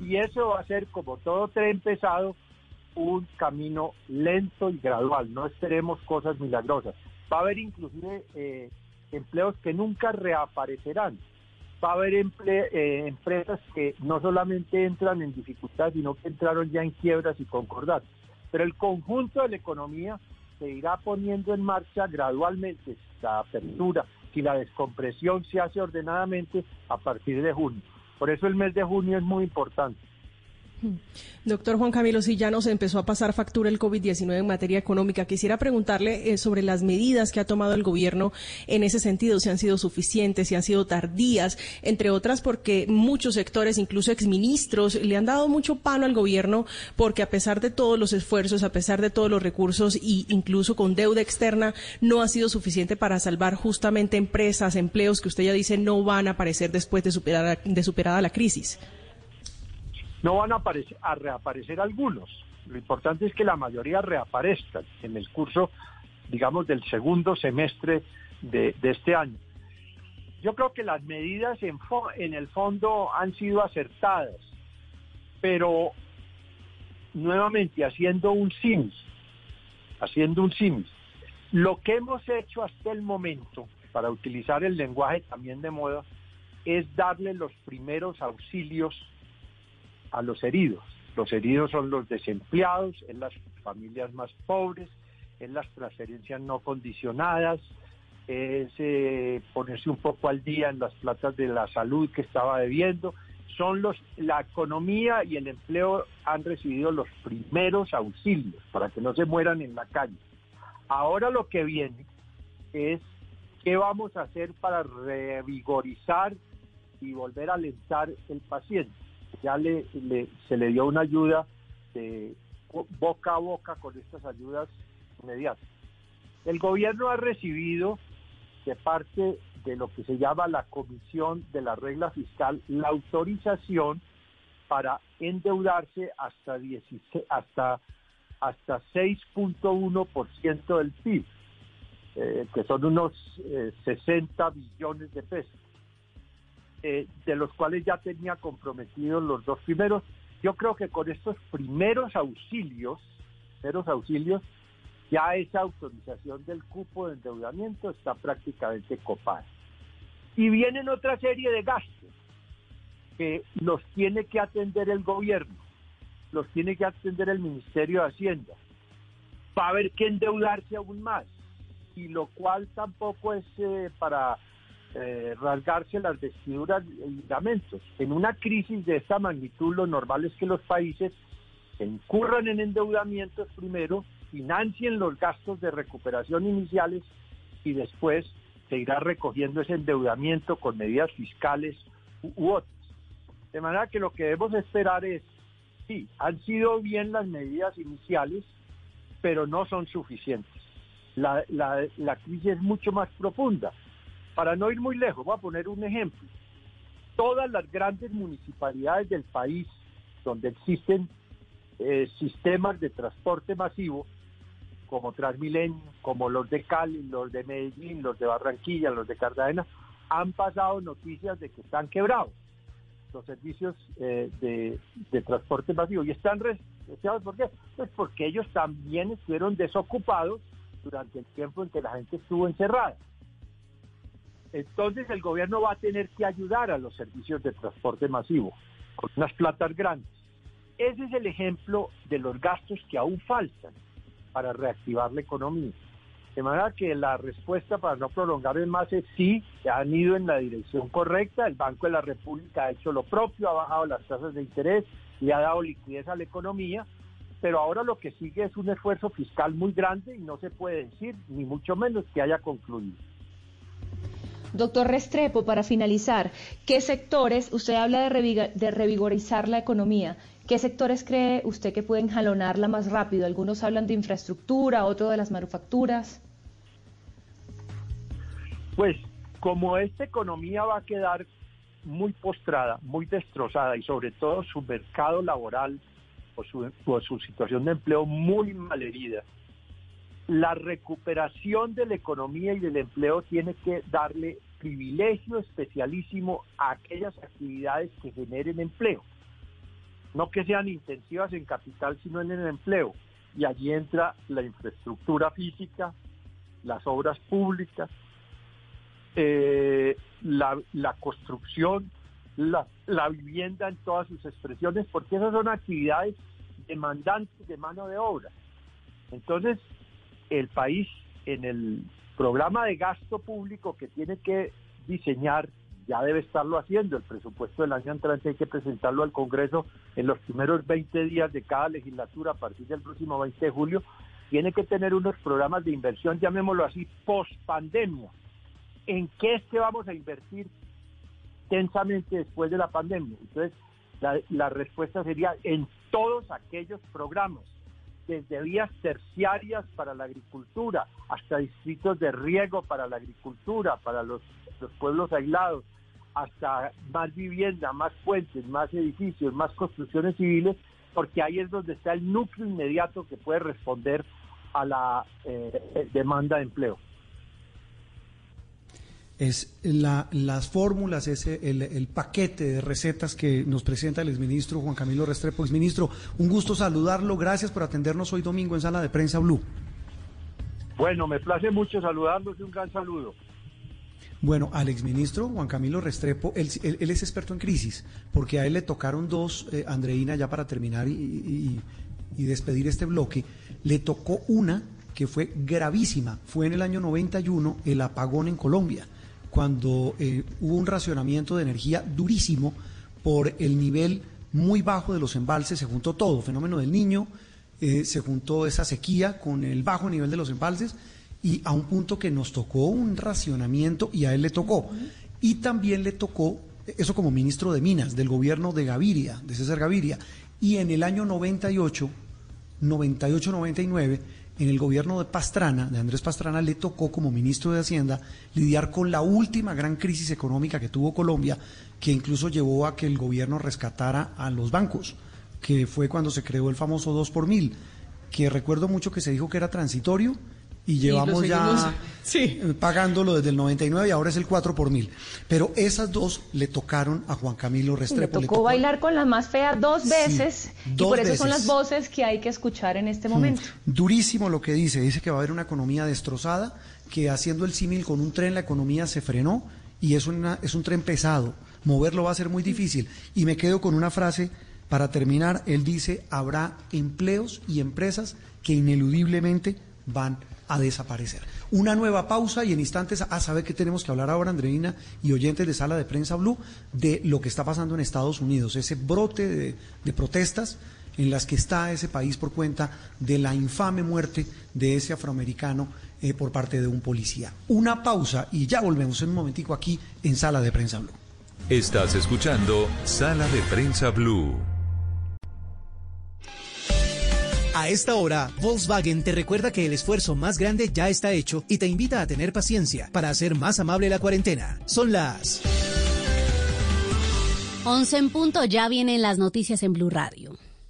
Y eso va a ser, como todo tren pesado, un camino lento y gradual, no esperemos cosas milagrosas. Va a haber inclusive eh, empleos que nunca reaparecerán. Va a haber emple eh, empresas que no solamente entran en dificultad, sino que entraron ya en quiebras y concordatos. Pero el conjunto de la economía se irá poniendo en marcha gradualmente, la apertura y la descompresión se hace ordenadamente a partir de junio. Por eso el mes de junio es muy importante. Doctor Juan Camilo, si ya nos empezó a pasar factura el COVID-19 en materia económica, quisiera preguntarle eh, sobre las medidas que ha tomado el gobierno en ese sentido, si han sido suficientes, si han sido tardías, entre otras porque muchos sectores, incluso exministros, le han dado mucho palo al gobierno porque a pesar de todos los esfuerzos, a pesar de todos los recursos e incluso con deuda externa, no ha sido suficiente para salvar justamente empresas, empleos que usted ya dice no van a aparecer después de, superar, de superada la crisis. No van a, aparecer, a reaparecer algunos. Lo importante es que la mayoría reaparezcan en el curso, digamos, del segundo semestre de, este año. Yo creo que las medidas en, en el fondo han sido acertadas, pero nuevamente haciendo un sims, haciendo un sims, lo que hemos hecho hasta el momento, para utilizar el lenguaje también de moda, es darle los primeros auxilios a los heridos. Los heridos son los desempleados, en las familias más pobres, en las transferencias no condicionadas, es eh, ponerse un poco al día en las platas de la salud que estaba debiendo. Son los, la economía y el empleo han recibido los primeros auxilios para que no se mueran en la calle. Ahora lo que viene es qué vamos a hacer para revigorizar y volver a alentar el paciente ya le, se le dio una ayuda de boca a boca con estas ayudas inmediatas. El gobierno ha recibido de parte de lo que se llama la Comisión de la Regla Fiscal la autorización para endeudarse hasta 16, hasta hasta 6.1% del PIB, eh, que son unos 60 eh, billones de pesos. Eh, de los cuales ya tenía comprometidos los dos primeros. Yo creo que con estos primeros auxilios, primeros auxilios, ya esa autorización del cupo de endeudamiento está prácticamente copada. Y vienen otra serie de gastos que los tiene que atender el gobierno, los tiene que atender el Ministerio de Hacienda. Va a haber endeudarse aún más, y lo cual tampoco es eh, para eh, rasgarse las vestiduras y ligamentos. En una crisis de esta magnitud, lo normal es que los países se incurran en endeudamientos primero, financien los gastos de recuperación iniciales y después se irá recogiendo ese endeudamiento con medidas fiscales u, otras. De manera que lo que debemos esperar es, sí, han sido bien las medidas iniciales, pero no son suficientes. La, la, la crisis es mucho más profunda para no ir muy lejos, voy a poner un ejemplo. Todas las grandes municipalidades del país donde existen eh, sistemas de transporte masivo, como Transmilenio, como los de Cali, los de Medellín, los de Barranquilla, los de Cartagena, han pasado noticias de que están quebrados los servicios eh, de, de transporte masivo. ¿Y están restriccionados por qué? Pues porque ellos también estuvieron desocupados durante el tiempo en que la gente estuvo encerrada. Entonces el gobierno va a tener que ayudar a los servicios de transporte masivo con unas platas grandes. Ese es el ejemplo de los gastos que aún faltan para reactivar la economía. De manera que la respuesta para no prolongar el más es sí, han ido en la dirección correcta, el Banco de la República ha hecho lo propio, ha bajado las tasas de interés y ha dado liquidez a la economía, pero ahora lo que sigue es un esfuerzo fiscal muy grande y no se puede decir, ni mucho menos, que haya concluido. Doctor Restrepo, para finalizar, ¿qué sectores, usted habla de, revigorizar la economía, ¿qué sectores cree usted que pueden jalonarla más rápido? Algunos hablan de infraestructura, otros de las manufacturas. Pues como esta economía va a quedar muy postrada, muy destrozada y sobre todo su mercado laboral o su, o su situación de empleo muy malherida, la recuperación de la economía y del empleo tiene que darle privilegio especialísimo a aquellas actividades que generen empleo. No que sean intensivas en capital, sino en el empleo. Y allí entra la infraestructura física, las obras públicas, eh, la, construcción, la vivienda en todas sus expresiones, porque esas son actividades demandantes de mano de obra. Entonces, el país en el programa de gasto público que tiene que diseñar, ya debe estarlo haciendo, el presupuesto del año entrante hay que presentarlo al Congreso en los primeros 20 días de cada legislatura a partir del próximo 20 de julio, tiene que tener unos programas de inversión, llamémoslo así, post pandemia. ¿En qué es que vamos a invertir tensamente después de la pandemia? Entonces, la, la respuesta sería en todos aquellos programas desde vías terciarias para la agricultura hasta distritos de riego para la agricultura, para los, pueblos aislados, hasta más vivienda, más puentes, más edificios, más construcciones civiles, porque ahí es donde está el núcleo inmediato que puede responder a la eh, demanda de empleo es la, las fórmulas, es el, el, paquete de recetas que nos presenta el exministro Juan Camilo Restrepo. Exministro, un gusto saludarlo. Gracias por atendernos hoy domingo en Sala de Prensa Blue. Bueno, me place mucho saludarlos y un gran saludo. Bueno, al exministro Juan Camilo Restrepo, él, él, es experto en crisis, porque a él le tocaron dos, eh, Andreina, ya para terminar y, y, y despedir este bloque, le tocó una que fue gravísima, fue en el año 91 el apagón en Colombia cuando eh, hubo un racionamiento de energía durísimo por el nivel muy bajo de los embalses, se juntó todo, fenómeno del niño, eh, se juntó esa sequía con el bajo nivel de los embalses y a un punto que nos tocó un racionamiento y a él le tocó. Y también le tocó, eso como ministro de Minas, del gobierno de Gaviria, de César Gaviria, y en el año 98, 98-99, en el gobierno de Pastrana, de Andrés Pastrana, le tocó como ministro de Hacienda lidiar con la última gran crisis económica que tuvo Colombia, que incluso llevó a que el gobierno rescatara a los bancos, que fue cuando se creó el famoso 2 por mil, que recuerdo mucho que se dijo que era transitorio y llevamos ya pagándolo desde el 99 y ahora es el 4 por mil. Pero esas dos le tocaron a Juan Camilo Restrepo. Le tocó, bailar con la más fea dos veces y por eso son las voces que hay que escuchar en este momento. durísimo lo que dice, dice que va a haber una economía destrozada, que haciendo el símil con un tren la economía se frenó y es, una, es un tren pesado, moverlo va a ser muy difícil. Y me quedo con una frase para terminar, él dice, habrá empleos y empresas que ineludiblemente van a a desaparecer. Una nueva pausa y en instantes a saber que tenemos que hablar ahora, Andreina y oyentes de Sala de Prensa Blue, de lo que está pasando en Estados Unidos, ese brote de, protestas en las que está ese país por cuenta de la infame muerte de ese afroamericano eh, por parte de un policía. Una pausa y ya volvemos en un momentico aquí en Sala de Prensa Blue. Estás escuchando Sala de Prensa Blue. A esta hora, Volkswagen te recuerda que el esfuerzo más grande ya está hecho y te invita a tener paciencia para hacer más amable la cuarentena. Son las 11 en punto, ya vienen las noticias en Blue Radio.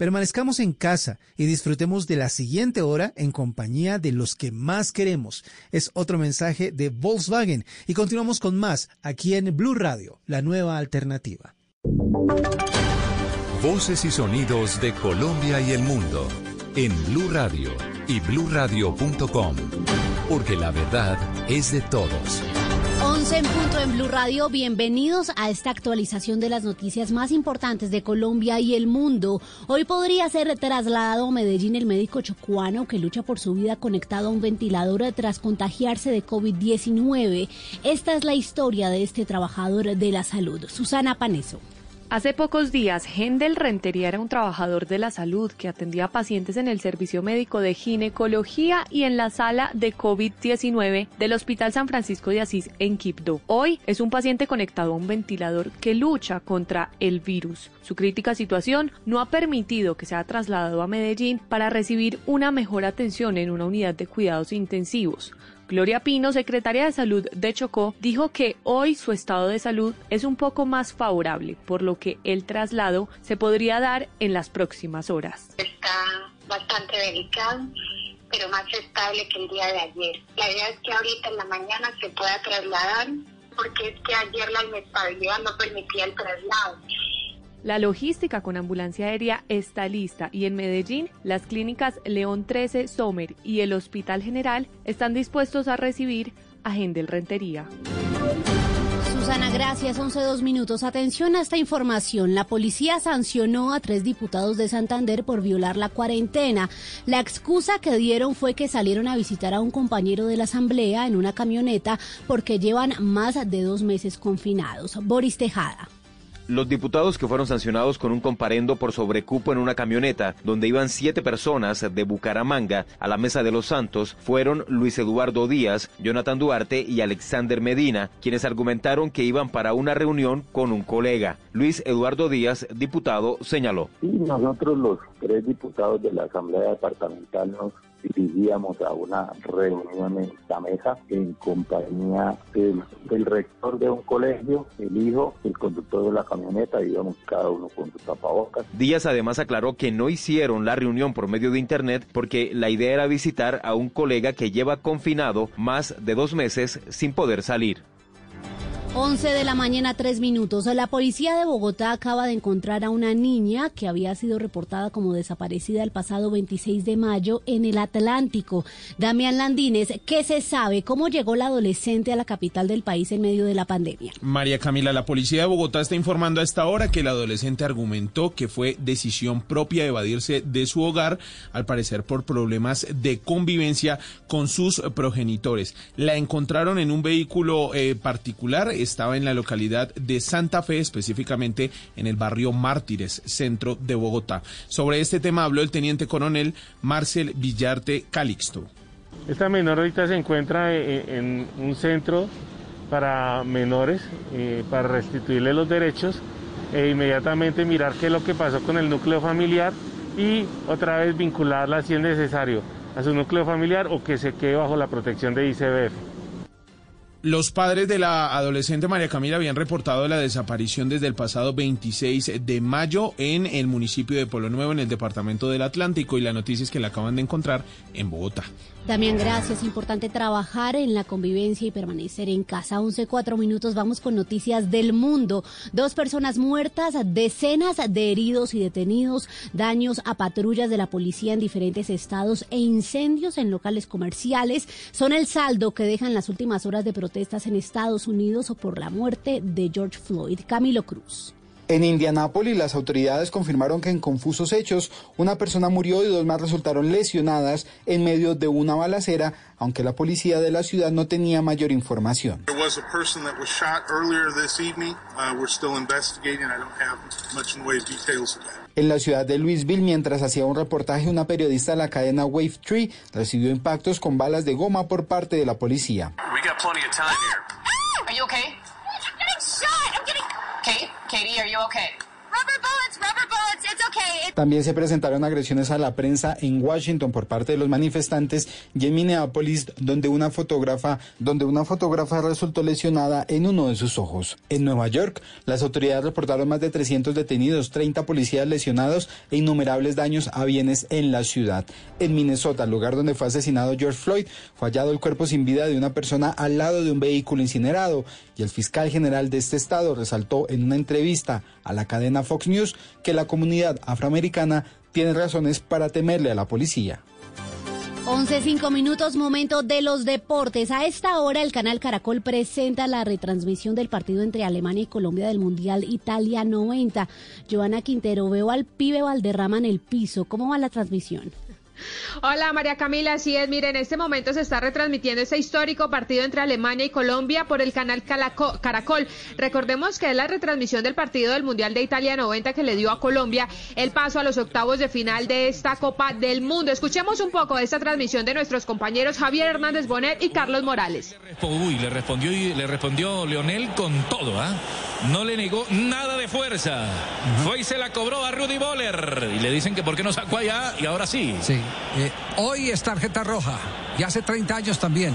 permanezcamos en casa y disfrutemos de la siguiente hora en compañía de los que más queremos. Es otro mensaje de Volkswagen y continuamos con más aquí en Blue Radio, la nueva alternativa. Voces y sonidos de Colombia y el mundo en Blue Radio y bluradio.com, porque la verdad es de todos. 11 en punto en Blue Radio. Bienvenidos a esta actualización de las noticias más importantes de Colombia y el mundo. Hoy podría ser trasladado a Medellín el médico chocuano que lucha por su vida conectado a un ventilador tras contagiarse de COVID-19. Esta es la historia de este trabajador de la salud, Susana Paneso. Hace pocos días, Hendel Rentería era un trabajador de la salud que atendía pacientes en el servicio médico de ginecología y en la sala de COVID-19 del Hospital San Francisco de Asís en Quibdó. Hoy es un paciente conectado a un ventilador que lucha contra el virus. Su crítica situación no ha permitido que sea trasladado a Medellín para recibir una mejor atención en una unidad de cuidados intensivos. Gloria Pino, secretaria de Salud de Chocó, dijo que hoy su estado de salud es un poco más favorable, por lo que el traslado se podría dar en las próximas horas. Está bastante delicado pero más estable que el día de ayer. La idea es que ahorita en la mañana se pueda trasladar, porque es que ayer la inestabilidad no permitía el traslado. La logística con ambulancia aérea está lista y en Medellín las clínicas León 13 Sommer y el Hospital General están dispuestos a recibir a Gendel Rentería. Susana, gracias. 11 dos minutos. Atención a esta información. La policía sancionó a tres diputados de Santander por violar la cuarentena. La excusa que dieron fue que salieron a visitar a un compañero de la Asamblea en una camioneta porque llevan más de dos meses confinados. Boris Tejada. Los diputados que fueron sancionados con un comparendo por sobrecupo en una camioneta donde iban siete personas de Bucaramanga a la Mesa de los Santos fueron Luis Eduardo Díaz, Jonathan Duarte y Alexander Medina, quienes argumentaron que iban para una reunión con un colega. Luis Eduardo Díaz, diputado, señaló. Sí, nosotros los tres diputados de la Asamblea Departamental nos dirigíamos a una reunión en esta mesa en compañía del, del, rector de un colegio, el hijo, el conductor de la camioneta, íbamos cada uno con su tapabocas. Díaz además aclaró que no hicieron la reunión por medio de internet porque la idea era visitar a un colega que lleva confinado más de dos meses sin poder salir. 11 de la mañana, tres minutos. La policía de Bogotá acaba de encontrar a una niña que había sido reportada como desaparecida el pasado 26 de mayo en el Atlántico. Damián Landines, ¿qué se sabe? ¿Cómo llegó la adolescente a la capital del país en medio de la pandemia? María Camila, la policía de Bogotá está informando a esta hora que la adolescente argumentó que fue decisión propia evadirse de su hogar, al parecer por problemas de convivencia con sus progenitores. La encontraron en un vehículo eh, particular estaba en la localidad de Santa Fe, específicamente en el barrio Mártires, centro de Bogotá. Sobre este tema habló el teniente coronel Marcel Villarte Calixto. Esta menor ahorita se encuentra en, un centro para menores, eh, para restituirle los derechos e inmediatamente mirar qué es lo que pasó con el núcleo familiar y otra vez vincularla si es necesario a su núcleo familiar o que se quede bajo la protección de ICBF. Los padres de la adolescente María Camila habían reportado la desaparición desde el pasado 26 de mayo en el municipio de Polo Nuevo, en el departamento del Atlántico, y la noticia es que la acaban de encontrar en Bogotá. También gracias. Importante trabajar en la convivencia y permanecer en casa. 11, cuatro minutos. Vamos con noticias del mundo. Dos personas muertas, decenas de heridos y detenidos, daños a patrullas de la policía en diferentes estados e incendios en locales comerciales son el saldo que dejan las últimas horas de protestas en Estados Unidos por la muerte de George Floyd. Camilo Cruz. En Indianápolis, las autoridades confirmaron que en confusos hechos, una persona murió y dos más resultaron lesionadas en medio de una balacera, aunque la policía de la ciudad no tenía mayor información. En la ciudad de Louisville, mientras hacía un reportaje, una periodista de la cadena Wave Tree recibió impactos con balas de goma por parte de la policía. Katie, are you okay? También se presentaron agresiones a la prensa en Washington por parte de los manifestantes y en Minneapolis, donde una fotógrafa, donde una fotógrafa resultó lesionada en uno de sus ojos. En Nueva York, las autoridades reportaron más de 300 detenidos, 30 policías lesionados e innumerables daños a bienes en la ciudad. En Minnesota, lugar donde fue asesinado George Floyd, fue hallado el cuerpo sin vida de una persona al lado de un vehículo incinerado y el fiscal general de este estado resaltó en una entrevista a la cadena Fox News que la comunidad afroamericana tiene razones para temerle a la policía. 11.05 minutos, momento de los deportes. A esta hora el canal Caracol presenta la retransmisión del partido entre Alemania y Colombia del Mundial Italia 90. Joana Quintero, veo al pibe Valderrama en el piso. ¿Cómo va la transmisión? Hola María Camila, así es, mire, en este momento se está retransmitiendo ese histórico partido entre Alemania y Colombia por el canal Caracol. Recordemos que es la retransmisión del partido del Mundial de Italia 90 que le dio a Colombia el paso a los octavos de final de esta Copa del Mundo. Escuchemos un poco de esta transmisión de nuestros compañeros Javier Hernández Bonet y Carlos Morales. Uy, le respondió, le respondió Leonel con todo, ¿ah? No le negó nada de fuerza. Fue y se la cobró a Rudy Boller. Y le dicen que por qué no sacó allá y ahora sí. Sí. Eh, hoy es tarjeta roja y hace 30 años también.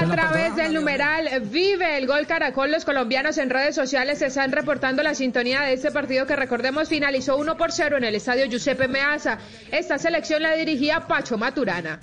A través del numeral Vive el Gol Caracol, los colombianos en redes sociales están reportando la sintonía de este partido que recordemos finalizó 1 por 0 en el estadio Giuseppe Meazza. Esta selección la dirigía Pacho Maturana.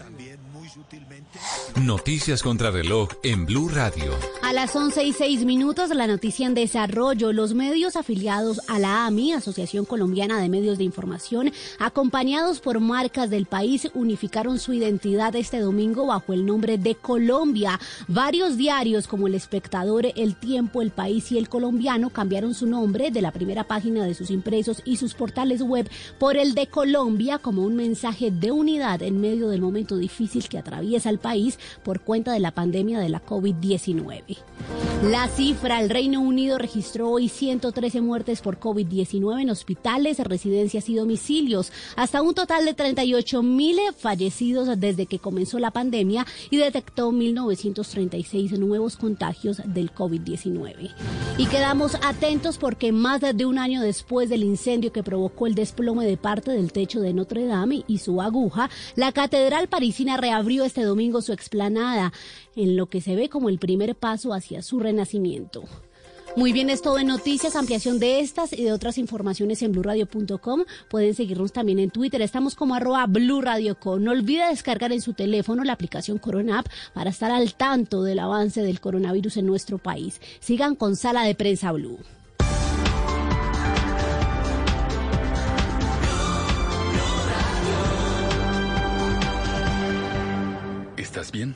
Noticias contra reloj en Blue Radio. A las 11 y 6 minutos, la noticia en desarrollo. Los medios afiliados a la AMI, Asociación Colombiana de Medios de Información, acompañados por marcas del país, unificaron su identidad este domingo bajo el nombre de Colombia. Varios diarios como El Espectador, El Tiempo, El País y El Colombiano cambiaron su nombre de la primera página de sus impresos y sus portales web por el de Colombia como un mensaje de unidad en medio del momento difícil que atraviesa el país por cuenta de la pandemia de la COVID-19. La cifra, el Reino Unido registró hoy 113 muertes por COVID-19 en hospitales, residencias y domicilios, hasta un total de 38 mil fallecidos desde que comenzó la pandemia y detectó 1.936 nuevos contagios del COVID-19. Y quedamos atentos porque más de un año después del incendio que provocó el desplome de parte del techo de Notre Dame y su aguja, la Catedral Parisina reabrió este domingo su explanada, en lo que se ve como el primer paso hacia su renacimiento. Muy bien, es todo en noticias, ampliación de estas y de otras informaciones en blurradio.com. Pueden seguirnos también en Twitter, estamos como arroba. No olvide descargar en su teléfono la aplicación Corona App para estar al tanto del avance del coronavirus en nuestro país. Sigan con Sala de Prensa Blue. ¿Estás bien?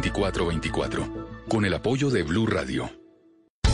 320-616-2424 con el apoyo de Blue Radio.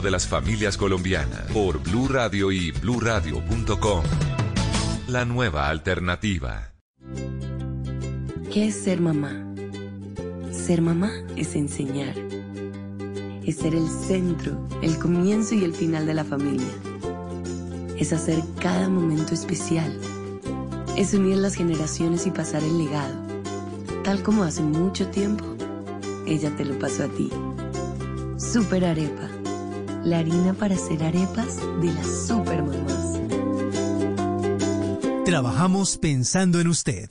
de las familias colombianas por Blue Radio y bluradio.com. La nueva alternativa. ¿Qué es ser mamá? Ser mamá es enseñar. Es ser el centro, el comienzo y el final de la familia. Es hacer cada momento especial. Es unir las generaciones y pasar el legado. Tal como hace mucho tiempo, ella te lo pasó a ti. Super Arepa la harina para hacer arepas de las supermamás. Trabajamos pensando en usted.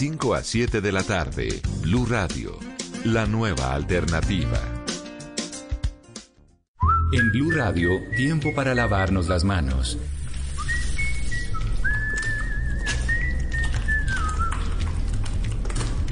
5 a 7 de la tarde, Blue Radio, la nueva alternativa. En Blue Radio, tiempo para lavarnos las manos.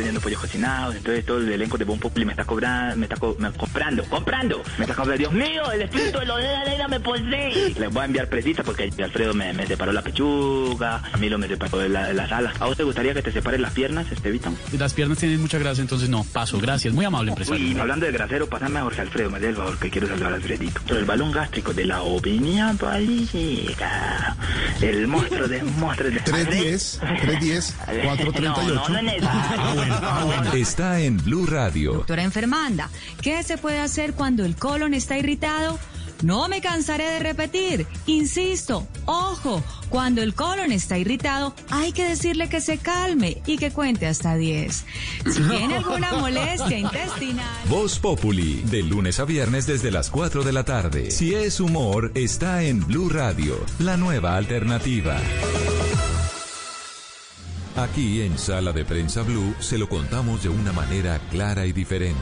vendiendo pollos cocinados, entonces todo el elenco de Bon Populi me está cobrando, me está co- me- comprando, comprando, me está comprando, Dios mío, el espíritu de los de la arena me posee. Les voy a enviar presita porque Alfredo me, me separó la pechuga, a mí lo me separó de, la- de las alas. ¿A vos te gustaría que te separen las piernas, Estevita? Las piernas tienen mucha grasa, entonces no, paso, gracias, muy amable empresario. Uy, hablando de grasero, pasame a Jorge Alfredo, me dé el favor que quiero saludar a Alfredito. Pero el balón gástrico de la opinión política, el monstruo de monstruos de... 310, 310, 438. No, no, no es eso. Está en Blue Radio. Doctora enfermanda, ¿qué se puede hacer cuando el colon está irritado? No me cansaré de repetir, insisto, ojo, cuando el colon está irritado hay que decirle que se calme y que cuente hasta 10. Si tiene alguna molestia intestinal... Voz Populi, de lunes a viernes desde las 4 de la tarde. Si es humor, está en Blue Radio, la nueva alternativa. Aquí en Sala de Prensa Blue se lo contamos de una manera clara y diferente.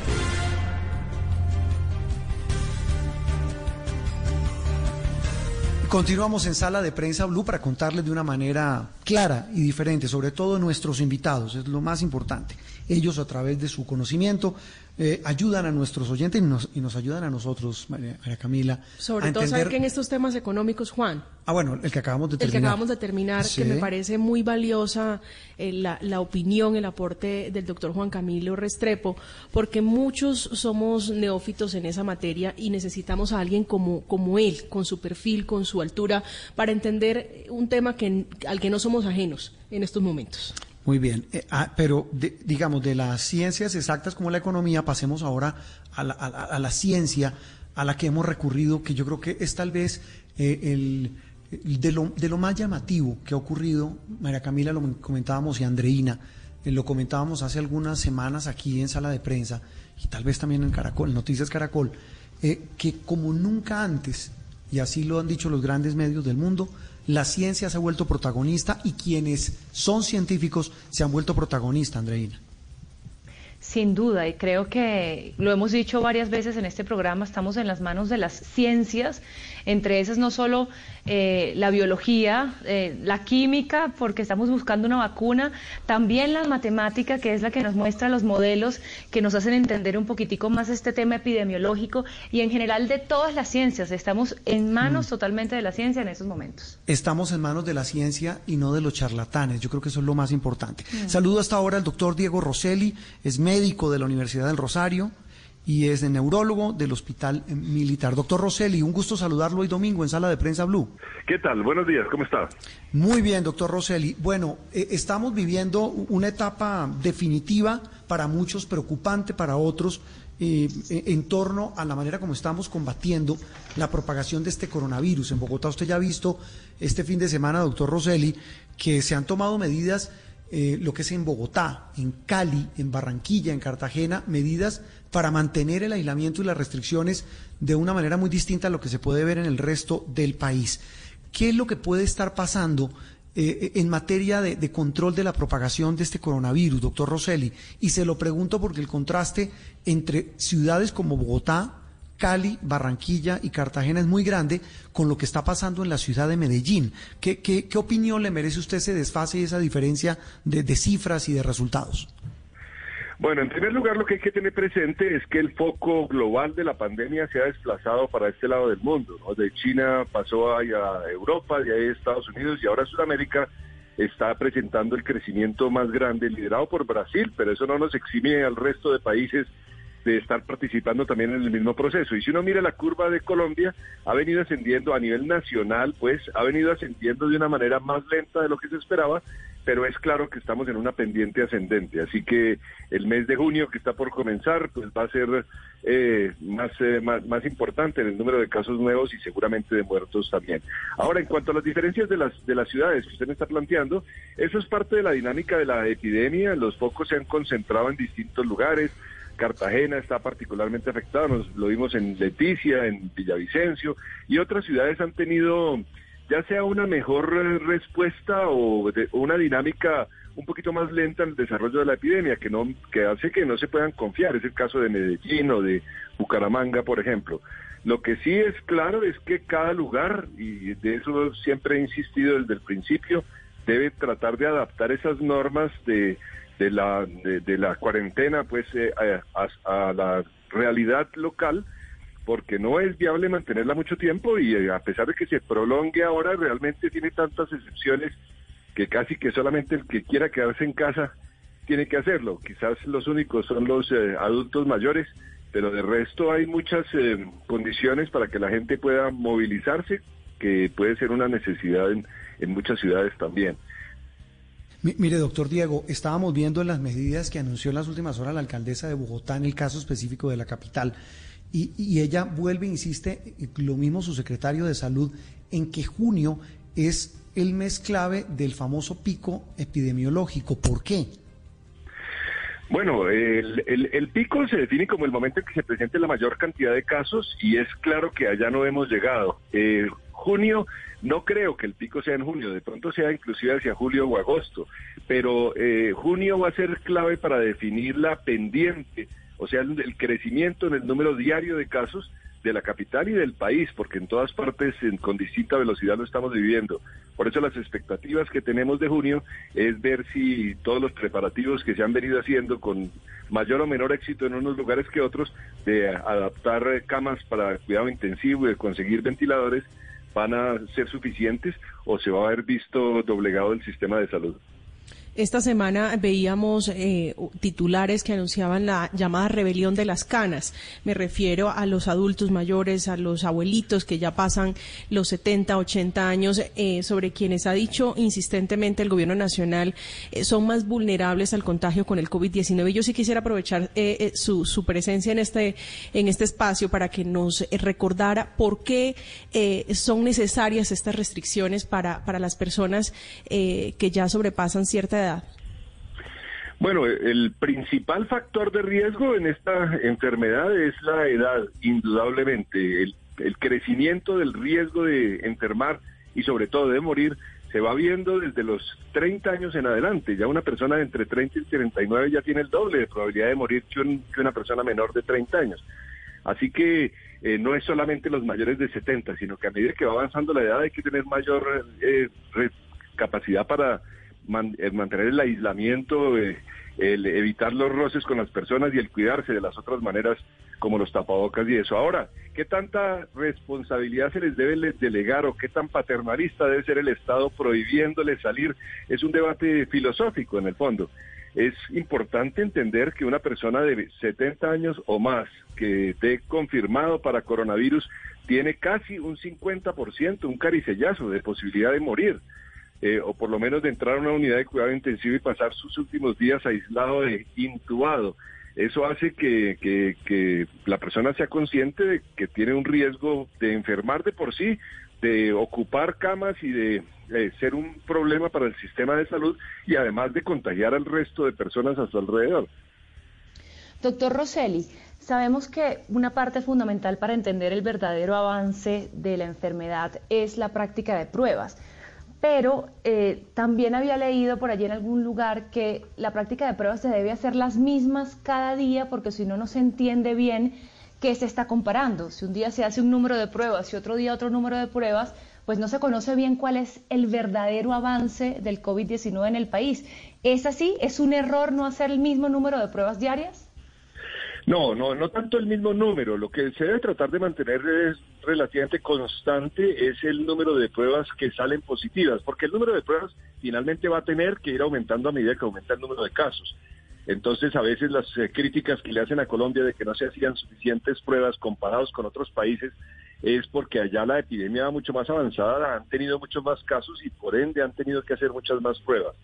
Continuamos en sala de prensa Blue para contarles de una manera clara y diferente, sobre todo nuestros invitados, es lo más importante. Ellos a través de su conocimiento eh, ayudan a nuestros oyentes y nos, y nos ayudan a nosotros, María, María Camila, Sobre a todo, entender... saber que en estos temas económicos, Juan, Ah, bueno, el que acabamos de el que terminar. acabamos de terminar, Sí. que me parece muy valiosa eh, la, la opinión, el aporte del doctor Juan Camilo Restrepo, porque muchos somos neófitos en esa materia y necesitamos a alguien como, como él, con su perfil, con su altura, para entender un tema que, al que no somos ajenos en estos momentos. Muy bien, Eh, ah, pero digamos, de las ciencias exactas como la economía, pasemos ahora a la, a ciencia a la que hemos recurrido, que yo creo que es tal vez eh, el, de, lo, de lo más llamativo que ha ocurrido, María Camila lo comentábamos y Andreina, eh, lo comentábamos hace algunas semanas aquí en sala de prensa y tal vez también en Caracol, Noticias Caracol, que como nunca antes, y así lo han dicho los grandes medios del mundo, la ciencia se ha vuelto protagonista y quienes son científicos se han vuelto protagonistas, Andreina. Sin duda, y creo que lo hemos dicho varias veces en este programa, estamos en las manos de las ciencias, entre esas no solo eh, la biología, eh, la química, porque estamos buscando una vacuna, también la matemática, que es la que nos muestra los modelos que nos hacen entender un poquitico más este tema epidemiológico y en general de todas las ciencias. Estamos en manos totalmente de la ciencia en estos momentos. Estamos en manos de la ciencia y no de los charlatanes. Yo creo que eso es lo más importante. Mm. Saludo hasta ahora al doctor Diego Rosselli, es médico de la Universidad del Rosario y es neurólogo del Hospital Militar. Doctor Rosselli, un gusto saludarlo hoy domingo en Sala de Prensa Blue. ¿Qué tal? Buenos días, ¿cómo está? Muy bien, doctor Rosselli. Bueno, eh, estamos viviendo una etapa definitiva para muchos, preocupante para otros, eh, eh, en torno a la manera como estamos combatiendo la propagación de este coronavirus. En Bogotá usted ya ha visto este fin de semana, doctor Rosselli, que se han tomado medidas, eh, lo que es en Bogotá, en Cali, en Barranquilla, en Cartagena, medidas para mantener el aislamiento y las restricciones de una manera muy distinta a lo que se puede ver en el resto del país. ¿Qué es lo que puede estar pasando eh, en materia de, de control de la propagación de este coronavirus, doctor Rosselli? Y se lo pregunto porque el contraste entre ciudades como Bogotá, Cali, Barranquilla y Cartagena es muy grande con lo que está pasando en la ciudad de Medellín. ¿Qué, qué, qué opinión le merece usted ese desfase y esa diferencia de, cifras y de resultados? Bueno, en primer lugar, lo que hay que tener presente es que el foco global de la pandemia se ha desplazado para este lado del mundo. ¿no? De China pasó a Europa, de ahí a Estados Unidos y ahora Sudamérica está presentando el crecimiento más grande, liderado por Brasil, pero eso no nos exime al resto de países de estar participando también en el mismo proceso. Y si uno mira la curva de Colombia, ha venido ascendiendo a nivel nacional, pues ha venido ascendiendo de una manera más lenta de lo que se esperaba, pero es claro que estamos en una pendiente ascendente. Así que el mes de junio que está por comenzar, pues va a ser eh, más, eh, más, más importante en el número de casos nuevos y seguramente de muertos también. Ahora, en cuanto a las diferencias de las, de las ciudades que usted me está planteando, eso es parte de la dinámica de la epidemia. Los focos se han concentrado en distintos lugares. Cartagena está particularmente afectada, nos lo vimos en Leticia, en Villavicencio, y otras ciudades han tenido ya sea una mejor respuesta o, una dinámica un poquito más lenta en el desarrollo de la epidemia, que no que hace que no se puedan confiar. Es el caso de Medellín o de Bucaramanga, por ejemplo. Lo que sí es claro es que cada lugar, y de eso siempre he insistido desde el principio, debe tratar de adaptar esas normas de, de, la, de, la cuarentena pues eh, a la realidad local porque no es viable mantenerla mucho tiempo y eh, a pesar de que se prolongue ahora, realmente tiene tantas excepciones que casi que solamente el que quiera quedarse en casa tiene que hacerlo. Quizás los únicos son los eh, adultos mayores, pero de resto hay muchas eh, condiciones para que la gente pueda movilizarse, que puede ser una necesidad en, en muchas ciudades también. Mire, doctor Diego, estábamos viendo las medidas que anunció en las últimas horas la alcaldesa de Bogotá en el caso específico de la capital. Y, ella vuelve, insiste, lo mismo su secretario de salud, en que junio es el mes clave del famoso pico epidemiológico. ¿Por qué? Bueno, el, pico se define como el momento en que se presente la mayor cantidad de casos y es claro que allá no hemos llegado. Eh, junio, no creo que el pico sea en junio, de pronto sea inclusive hacia julio o agosto, pero eh, junio va a ser clave para definir la pendiente o sea, el, crecimiento en el número diario de casos de la capital y del país, porque en todas partes con distinta velocidad lo estamos viviendo. Por eso las expectativas que tenemos de junio es ver si todos los preparativos que se han venido haciendo con mayor o menor éxito en unos lugares que otros, de adaptar camas para cuidado intensivo y de conseguir ventiladores, van a ser suficientes o se va a haber visto doblegado el sistema de salud. Esta semana veíamos eh, titulares que anunciaban la llamada rebelión de las canas. Me refiero a los adultos mayores, a los abuelitos que ya pasan los 70, 80 años, eh, sobre quienes ha dicho insistentemente el gobierno nacional eh, son más vulnerables al contagio con el COVID-19. Yo sí quisiera aprovechar su, presencia en este, en este espacio para que nos recordara por qué son necesarias estas restricciones para las personas que ya sobrepasan cierta edad bueno, el principal factor de riesgo en esta enfermedad es la edad, indudablemente. El, crecimiento del riesgo de enfermar y sobre todo de morir se va viendo desde los 30 años en adelante. Ya una persona de entre 30 y 39 ya tiene el doble de probabilidad de morir que, una persona menor de 30 años. Así que eh, no es solamente los mayores de 70, sino que a medida que va avanzando la edad hay que tener mayor eh, capacidad para eh, mantener el aislamiento, eh, el evitar los roces con las personas y el cuidarse de las otras maneras como los tapabocas y eso. Ahora, ¿qué tanta responsabilidad se les debe delegar o qué tan paternalista debe ser el Estado prohibiéndoles salir? Es un debate filosófico en el fondo. Es importante entender que una persona de 70 años o más que esté confirmado para coronavirus tiene casi un 50%, un caricellazo de posibilidad de morir. Eh, o por lo menos de entrar a una unidad de cuidado intensivo y pasar sus últimos días aislado e intubado. Eso hace que, que, la persona sea consciente de que tiene un riesgo de enfermar de por sí, de ocupar camas y de ser un problema para el sistema de salud y además de contagiar al resto de personas a su alrededor. Doctor Rosselli, sabemos que una parte fundamental para entender el verdadero avance de la enfermedad es la práctica de pruebas pero eh, también había leído por allí en algún lugar que la práctica de pruebas se debe hacer las mismas cada día porque si no, no se entiende bien qué se está comparando. Si un día se hace un número de pruebas y otro día otro número de pruebas, pues no se conoce bien cuál es el verdadero avance del COVID-19 en el país. ¿Es así? ¿Es un error no hacer el mismo número de pruebas diarias? No, no, no tanto el mismo número. Lo que se debe tratar de mantener es relativamente constante es el número de pruebas que salen positivas, porque el número de pruebas finalmente va a tener que ir aumentando a medida que aumenta el número de casos. Entonces, a veces las eh, críticas que le hacen a Colombia de que no se hacían suficientes pruebas comparados con otros países es porque allá la epidemia va mucho más avanzada, han tenido muchos más casos y por ende han tenido que hacer muchas más pruebas.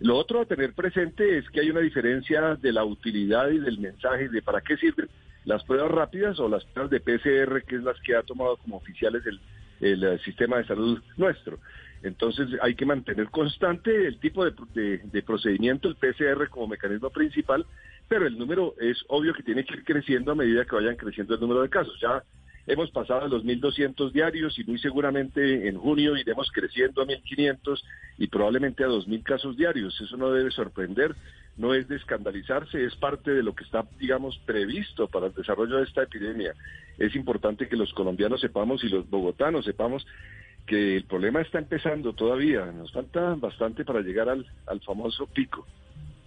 Lo otro a tener presente es que hay una diferencia de la utilidad y del mensaje de para qué sirven las pruebas rápidas o las pruebas de PCR, que es las que ha tomado como oficiales el, eh, sistema de salud nuestro. Entonces hay que mantener constante el tipo de, de, procedimiento, el PCR como mecanismo principal, pero el número es obvio que tiene que ir creciendo a medida que vayan creciendo el número de casos. Ya Hemos pasado a los 1.200 diarios y muy seguramente en junio iremos creciendo a 1.500 y probablemente a 2.000 casos diarios. Eso no debe sorprender, no es de escandalizarse, es parte de lo que está, digamos, previsto para el desarrollo de esta epidemia. Es importante que los colombianos sepamos y los bogotanos sepamos que el problema está empezando todavía. Nos falta bastante para llegar al, famoso pico.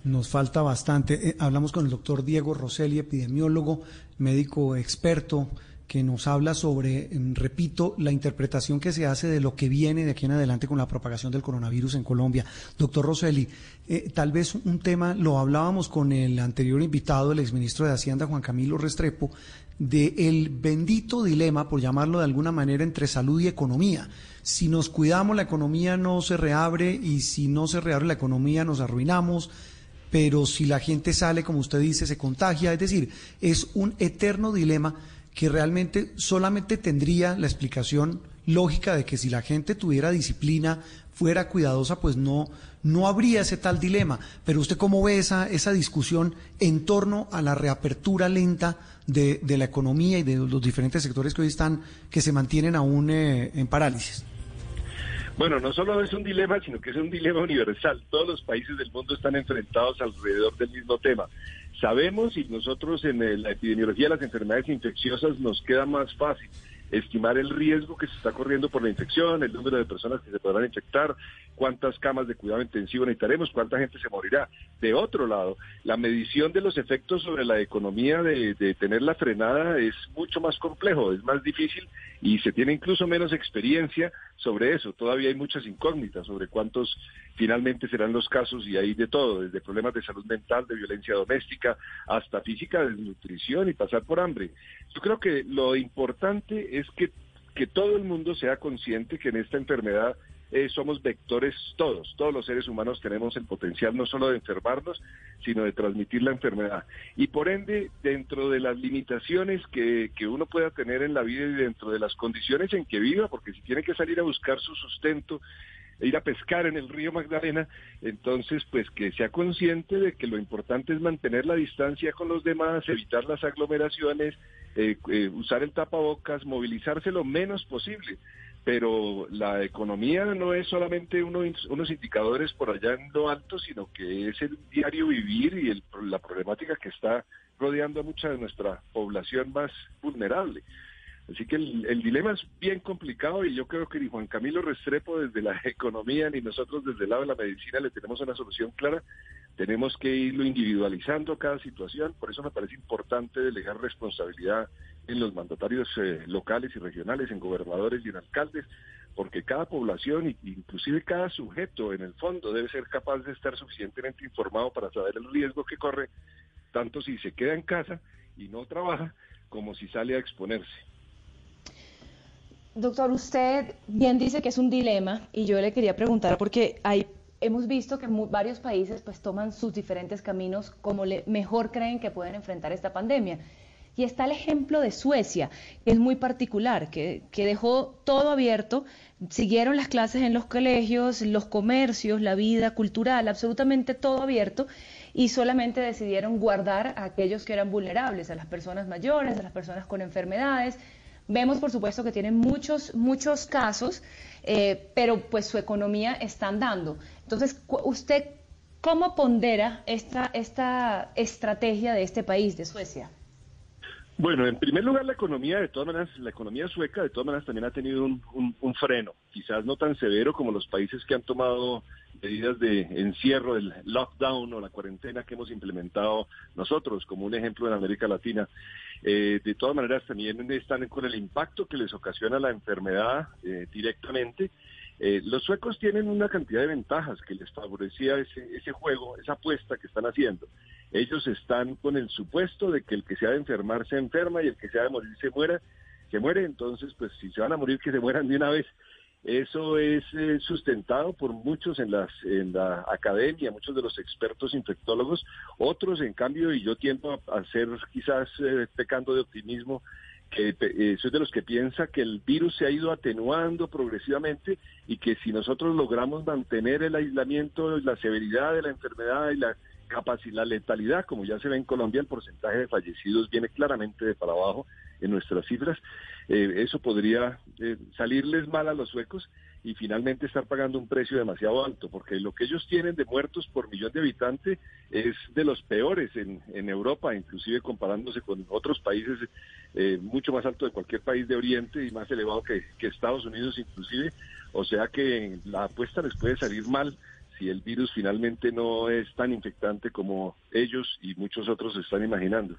Nos falta bastante. Eh, hablamos con el doctor Diego Rosselli, epidemiólogo, médico experto que nos habla sobre, em, repito, la interpretación que se hace de lo que viene de aquí en adelante con la propagación del coronavirus en Colombia. Doctor Rosselli, eh, tal vez un tema, lo hablábamos con el anterior invitado, el exministro de Hacienda, Juan Camilo Restrepo, de el bendito dilema, por llamarlo de alguna manera, entre salud y economía. Si nos cuidamos, la economía no se reabre y si no se reabre la economía, nos arruinamos pero si la gente sale, como usted dice, se contagia. Es decir, es un eterno dilema que realmente solamente tendría la explicación lógica de que si la gente tuviera disciplina, fuera cuidadosa, pues no, no habría ese tal dilema. Pero usted cómo ve esa, esa discusión en torno a la reapertura lenta de, de la economía y de los diferentes sectores que hoy están, que se mantienen aún eh, en parálisis. Bueno, no solo es un dilema, sino que es un dilema universal. Todos los países del mundo están enfrentados alrededor del mismo tema. Sabemos y nosotros en la epidemiología de las enfermedades infecciosas nos queda más fácil estimar el riesgo que se está corriendo por la infección, el número de personas que se podrán infectar, cuántas camas de cuidado intensivo necesitaremos, cuánta gente se morirá. De otro lado, la medición de los efectos sobre la economía de, de tener la frenada es mucho más complejo, es más difícil y se tiene incluso menos experiencia sobre eso. Todavía hay muchas incógnitas sobre cuántos finalmente serán los casos y hay de todo, desde problemas de salud mental, de violencia doméstica, hasta física, de nutrición y pasar por hambre. Yo creo que lo importante es que, que todo el mundo sea consciente que en esta enfermedad eh, somos vectores todos, todos los seres humanos tenemos el potencial no solo de enfermarnos, sino de transmitir la enfermedad. Y por ende, dentro de las limitaciones que, que uno pueda tener en la vida y dentro de las condiciones en que viva, porque si tiene que salir a buscar su sustento, e ir a pescar en el río Magdalena, entonces pues que sea consciente de que lo importante es mantener la distancia con los demás, evitar las aglomeraciones, eh, eh, usar el tapabocas, movilizarse lo menos posible pero la economía no es solamente unos indicadores por allá en lo alto, sino que es el diario vivir y la problemática que está rodeando a mucha de nuestra población más vulnerable. Así que el, dilema es bien complicado y yo creo que ni Juan Camilo Restrepo desde la economía ni nosotros desde el lado de la medicina le tenemos una solución clara. Tenemos que irlo individualizando cada situación, por eso me parece importante delegar responsabilidad en los mandatarios eh, locales y regionales, en gobernadores y en alcaldes, porque cada población, inclusive cada sujeto en el fondo, debe ser capaz de estar suficientemente informado para saber el riesgo que corre, tanto si se queda en casa y no trabaja, como si sale a exponerse. Doctor, usted bien dice que es un dilema y yo le quería preguntar porque hay, hemos visto que varios países pues toman sus diferentes caminos como le, mejor creen que pueden enfrentar esta pandemia. Y está el ejemplo de Suecia, que es muy particular, que, dejó todo abierto, siguieron las clases en los colegios, los comercios, la vida cultural, absolutamente todo abierto, y solamente decidieron guardar a aquellos que eran vulnerables, a las personas mayores, a las personas con enfermedades, Vemos, por supuesto, que tienen muchos, muchos casos, eh, pero pues su economía está andando. Entonces, ¿usted cómo pondera esta, esta estrategia de este país, de Suecia? Bueno, en primer lugar, la economía, de todas maneras, la economía sueca, de todas maneras, también ha tenido un, un, freno, quizás no tan severo como los países que han tomado medidas de encierro, el lockdown o la cuarentena que hemos implementado nosotros, como un ejemplo en América Latina. Eh, de todas maneras, también están con el impacto que les ocasiona la enfermedad eh, directamente eh, los suecos tienen una cantidad de ventajas que les favorecía ese, ese juego, esa apuesta que están haciendo. Ellos están con el supuesto de que el que se ha de enfermar se enferma y el que se ha de morir se muera, se muere. Entonces, pues si se van a morir, que se mueran de una vez. Eso es eh, sustentado por muchos en, las, en la academia, muchos de los expertos infectólogos, otros en cambio, y yo tiendo a, ser quizás eh, pecando de optimismo, que eh, soy de los que piensa que el virus se ha ido atenuando progresivamente y que si nosotros logramos mantener el aislamiento, la severidad de la enfermedad y la capacidad, la letalidad, como ya se ve en Colombia, el porcentaje de fallecidos viene claramente de para abajo en nuestras cifras. Eh, eso podría eh, salirles mal a los suecos y finalmente estar pagando un precio demasiado alto, porque lo que ellos tienen de muertos por millón de habitantes es de los peores en, Europa, inclusive comparándose con otros países eh, mucho más alto de cualquier país de Oriente y más elevado que, Estados Unidos inclusive. O sea que la apuesta les puede salir mal si el virus finalmente no es tan infectante como ellos y muchos otros están imaginando.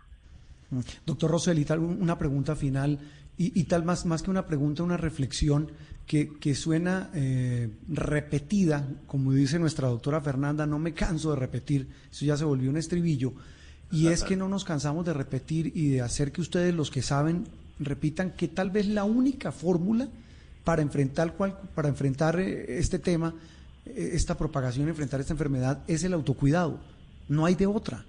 Doctor Rosel, tal una pregunta final y, tal más, más que una pregunta, una reflexión que, que suena eh, repetida, como dice nuestra doctora Fernanda, no me canso de repetir, eso ya se volvió un estribillo, y es que no nos cansamos de repetir y de hacer que ustedes, los que saben, repitan que tal vez la única fórmula para enfrentar, cual, para enfrentar eh, este tema, eh, esta propagación, enfrentar esta enfermedad, es el autocuidado. No hay de otra.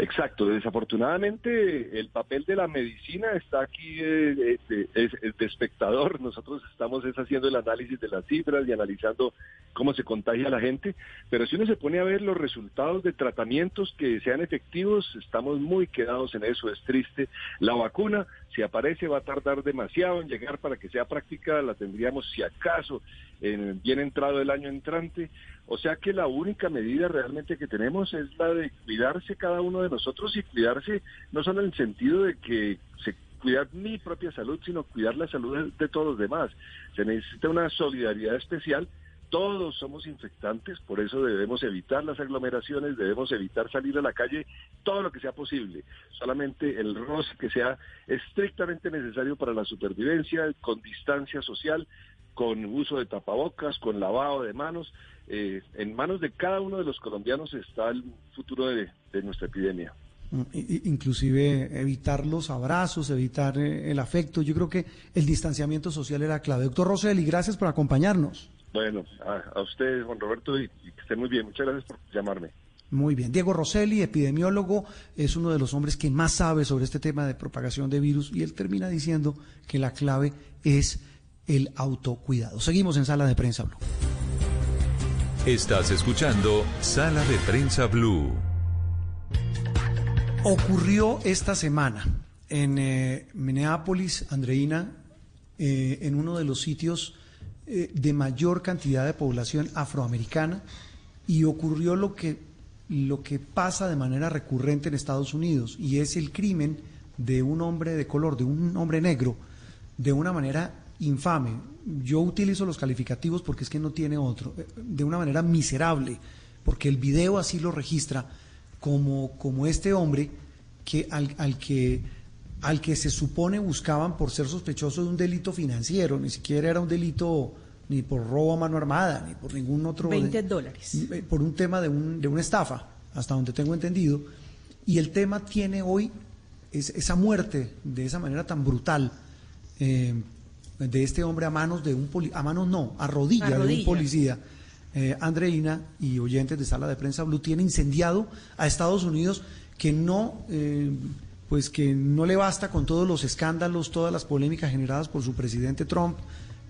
Exacto, desafortunadamente el papel de la medicina está aquí eh, de, espectador, nosotros estamos haciendo el análisis de las cifras y analizando cómo se contagia la gente, pero si uno se pone a ver los resultados de tratamientos que sean efectivos, estamos muy quedados en eso, es triste. La vacuna, si aparece, va a tardar demasiado en llegar para que sea práctica, la tendríamos si acaso en bien entrado el año entrante. O sea que la única medida realmente que tenemos es la de cuidarse cada uno de nosotros y cuidarse no solo en el sentido de que se cuidar mi propia salud, sino cuidar la salud de, todos los demás. Se necesita una solidaridad especial. Todos somos infectantes, por eso debemos evitar las aglomeraciones, debemos evitar salir a la calle todo lo que sea posible. Solamente el roce que sea estrictamente necesario para la supervivencia, con distancia social, con uso de tapabocas, con lavado de manos eh, en manos de cada uno de los colombianos está el futuro de, nuestra epidemia. Mm, inclusive evitar los abrazos, evitar eh, el afecto. Yo creo que el distanciamiento social era clave. Doctor Roseli, gracias por acompañarnos. Bueno, a, usted, Juan Roberto, y, que esté muy bien. Muchas gracias por llamarme. Muy bien. Diego Roseli, epidemiólogo, es uno de los hombres que más sabe sobre este tema de propagación de virus y él termina diciendo que la clave es el autocuidado. Seguimos en Sala de Prensa Blue. Estás escuchando Sala de Prensa Blue. Ocurrió esta semana en eh, Minneapolis, Andreina, eh, en uno de los sitios eh, de mayor cantidad de población afroamericana, y ocurrió lo que, lo que pasa de manera recurrente en Estados Unidos, y es el crimen de un hombre de color, de un hombre negro, de una manera infame, yo utilizo los calificativos porque es que no tiene otro, eh, de una manera miserable, porque el video así lo registra como, como este hombre que al, al que al que se supone buscaban por ser sospechoso de un delito financiero, ni siquiera era un delito ni por robo a mano armada, ni por ningún otro... 20 dólares. Eh, por un tema de, un, de una estafa, hasta donde tengo entendido. Y el tema tiene hoy esa muerte de esa manera tan brutal, eh, de este hombre a manos de un policía, a manos no, a rodillas de un policía. Eh, Andreina y oyentes de Sala de Prensa Blue tiene incendiado a Estados Unidos que no, eh, pues que no le basta con todos los escándalos, todas las polémicas generadas por su presidente Trump,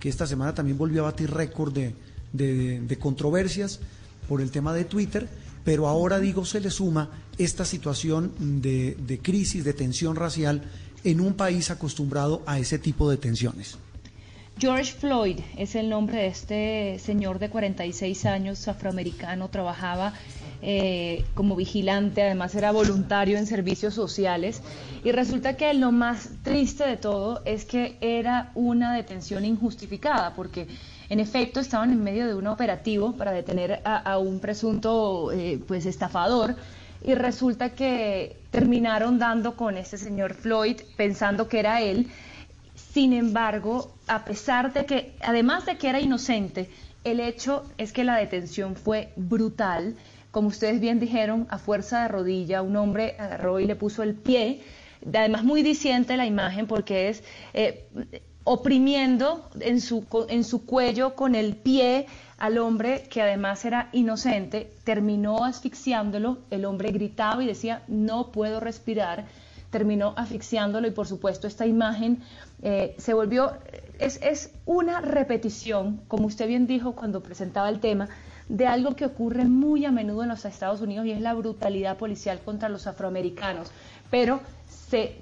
que esta semana también volvió a batir récord de, de, controversias por el tema de Twitter, pero ahora digo se le suma esta situación de, de crisis, de tensión racial en un país acostumbrado a ese tipo de tensiones. George Floyd es el nombre de este señor de 46 años afroamericano, trabajaba eh, como vigilante, además era voluntario en servicios sociales y resulta que lo más triste de todo es que era una detención injustificada porque en efecto estaban en medio de un operativo para detener a, un presunto eh, pues estafador y resulta que terminaron dando con este señor Floyd pensando que era él. Sin embargo, a pesar de que, además de que era inocente, el hecho es que la detención fue brutal. Como ustedes bien dijeron, a fuerza de rodilla, un hombre agarró y le puso el pie, además muy diciente la imagen porque es eh, oprimiendo en su, en su cuello con el pie al hombre que además era inocente, terminó asfixiándolo, el hombre gritaba y decía, no puedo respirar, terminó asfixiándolo y por supuesto esta imagen eh, se volvió, es, es una repetición, como usted bien dijo cuando presentaba el tema, de algo que ocurre muy a menudo en los Estados Unidos y es la brutalidad policial contra los afroamericanos. Pero se,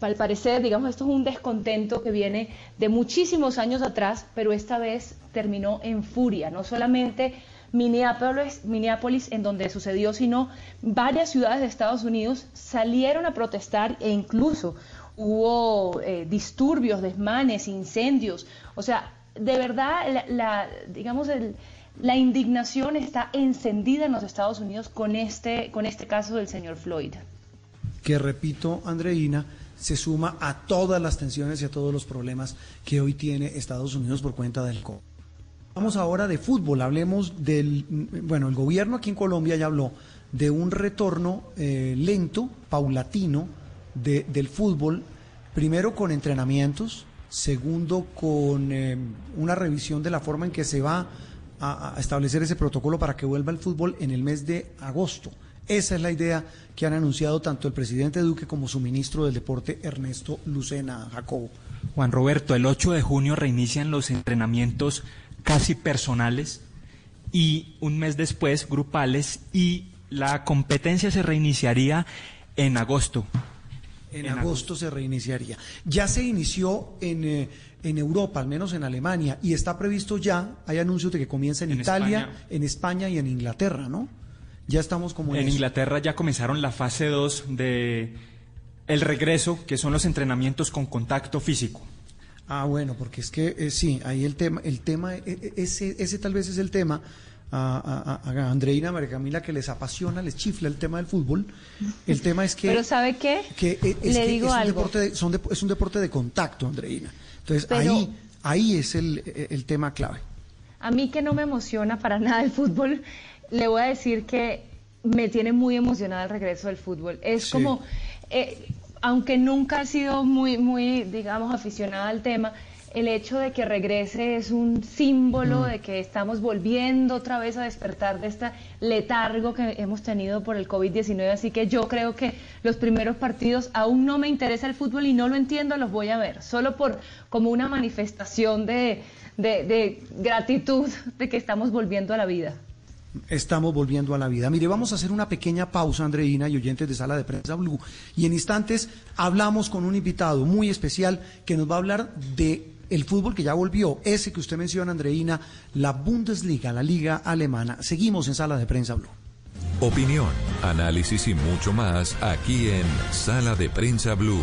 al parecer, digamos, esto es un descontento que viene de muchísimos años atrás, pero esta vez terminó en furia. No solamente Minneapolis, Minneapolis en donde sucedió, sino varias ciudades de Estados Unidos salieron a protestar e incluso hubo eh, disturbios, desmanes, incendios. O sea, de verdad, la digamos, el, la indignación está encendida en los Estados Unidos con este, con este caso del señor Floyd. Que repito, Andreina, se suma a todas las tensiones y a todos los problemas que hoy tiene Estados Unidos por cuenta del COVID. Vamos ahora de fútbol, hablemos del, bueno, el gobierno aquí en Colombia ya habló de un retorno eh, lento, paulatino del fútbol, primero con entrenamientos, segundo con eh, una revisión de la forma en que se va a, establecer ese protocolo para que vuelva el fútbol en el mes de agosto. Esa es la idea que han anunciado tanto el presidente Duque como su ministro del Deporte, Ernesto Lucena Jacobo. Juan Roberto, el 8 de junio reinician los entrenamientos casi personales y un mes después grupales y la competencia se reiniciaría en agosto. En, agosto, se reiniciaría. Ya se inició en, eh, en Europa, al menos en Alemania, y está previsto ya, hay anuncios de que comienza en, Italia, en España y en Inglaterra, ¿no? Ya estamos como en, Inglaterra ya comenzaron la fase 2 de el regreso, que son los entrenamientos con contacto físico. Ah, bueno, porque es que eh, sí, ahí el tema, el tema, e, e, ese, ese tal vez es el tema a, a, Andreina, María Camila, que les apasiona, les chifla el tema del fútbol. El tema es que... Pero ¿sabe qué? Que eh, es, Le digo un Deporte son es un deporte de contacto, Andreina. Entonces ahí, ahí es el, el tema clave. A mí que no me emociona para nada el fútbol, le voy a decir que me tiene muy emocionada el regreso del fútbol. Es como, eh, aunque nunca he sido muy, muy, digamos, aficionada al tema, el hecho de que regrese es un símbolo mm. de que estamos volviendo otra vez a despertar de este letargo que hemos tenido por el COVID-19. Así que yo creo que los primeros partidos aún no me interesa el fútbol y no lo entiendo, los voy a ver, solo por como una manifestación de, de gratitud de que estamos volviendo a la vida. Estamos volviendo a la vida. Mire, vamos a hacer una pequeña pausa, Andreina y oyentes de Sala de Prensa Blue. Y en instantes hablamos con un invitado muy especial que nos va a hablar de el fútbol que ya volvió, ese que usted menciona, Andreina, la Bundesliga, la liga alemana. Seguimos en Sala de Prensa Blue. Opinión, análisis y mucho más aquí en Sala de Prensa Blue.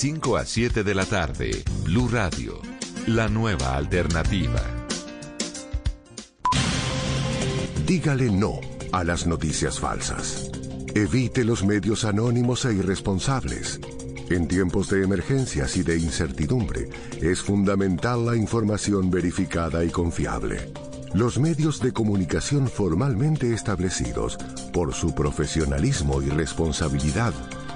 5 a 7 de la tarde, Blue Radio, la nueva alternativa. Dígale no a las noticias falsas. Evite los medios anónimos e irresponsables. En tiempos de emergencias y de incertidumbre, es fundamental la información verificada y confiable. Los medios de comunicación formalmente establecidos, por su profesionalismo y responsabilidad,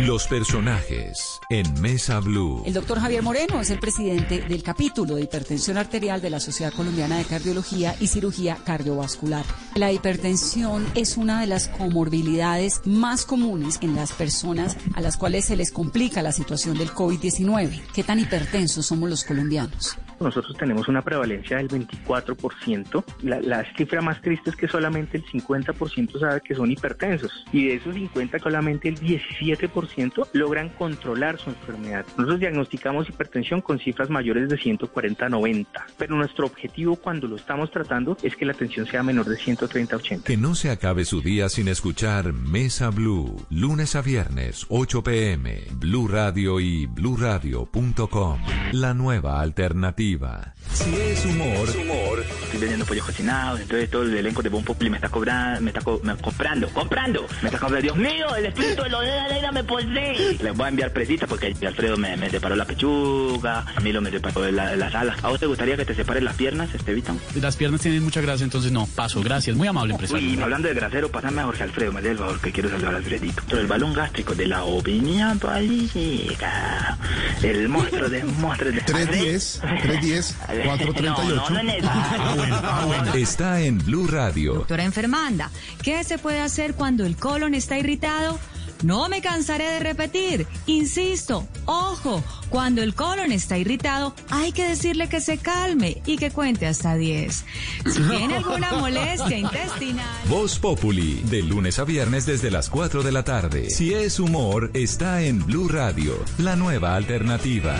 Los personajes en Mesa Blue. El doctor Javier Moreno es el presidente del capítulo de hipertensión arterial de la Sociedad Colombiana de Cardiología y Cirugía Cardiovascular. La hipertensión es una de las comorbilidades más comunes en las personas a las cuales se les complica la situación del COVID-19. ¿Qué tan hipertensos somos los colombianos? Nosotros tenemos una prevalencia del 24%. La, cifra más triste es que solamente el 50% sabe que son hipertensos. Y de esos 50, solamente el 17% logran controlar su enfermedad. Nosotros diagnosticamos hipertensión con cifras mayores de 140 a 90. Pero nuestro objetivo cuando lo estamos tratando es que la tensión sea menor de 130 a 80. Que no se acabe su día sin escuchar Mesa Blue. Lunes a viernes, 8 pm. Blue Radio y bluradio.com. La nueva alternativa. Si es humor, es humor. Estoy vendiendo pollo cocinados, entonces todo el elenco de Bon Populi me está cobrando, me está co me, comprando, comprando. Me está comprando, Dios mío, el espíritu de los de la ley me posee. Les voy a enviar presita porque Alfredo me, me, separó la pechuga, a mí lo me separó la, las alas. ¿A vos te gustaría que te separen las piernas, Estevita? Las piernas tienen mucha grasa, entonces no, paso, gracias, muy amable empresario. Y hablando de grasero, pásame a Jorge Alfredo, me dé el favor que quiero saludar a Alfredito. Todo el balón gástrico de la opinión política. El monstruo de monstruos de 310, 310, 438. No, no, no es ah, bueno, ah, bueno. Está en Blue Radio. Doctora enfermanda, ¿qué se puede hacer cuando el colon está irritado? No me cansaré de repetir, insisto, ojo, cuando el colon está irritado hay que decirle que se calme y que cuente hasta 10. Si tiene alguna molestia intestinal. Voz Populi, de lunes a viernes desde las 4 de la tarde. Si es humor, está en Blue Radio, la nueva alternativa.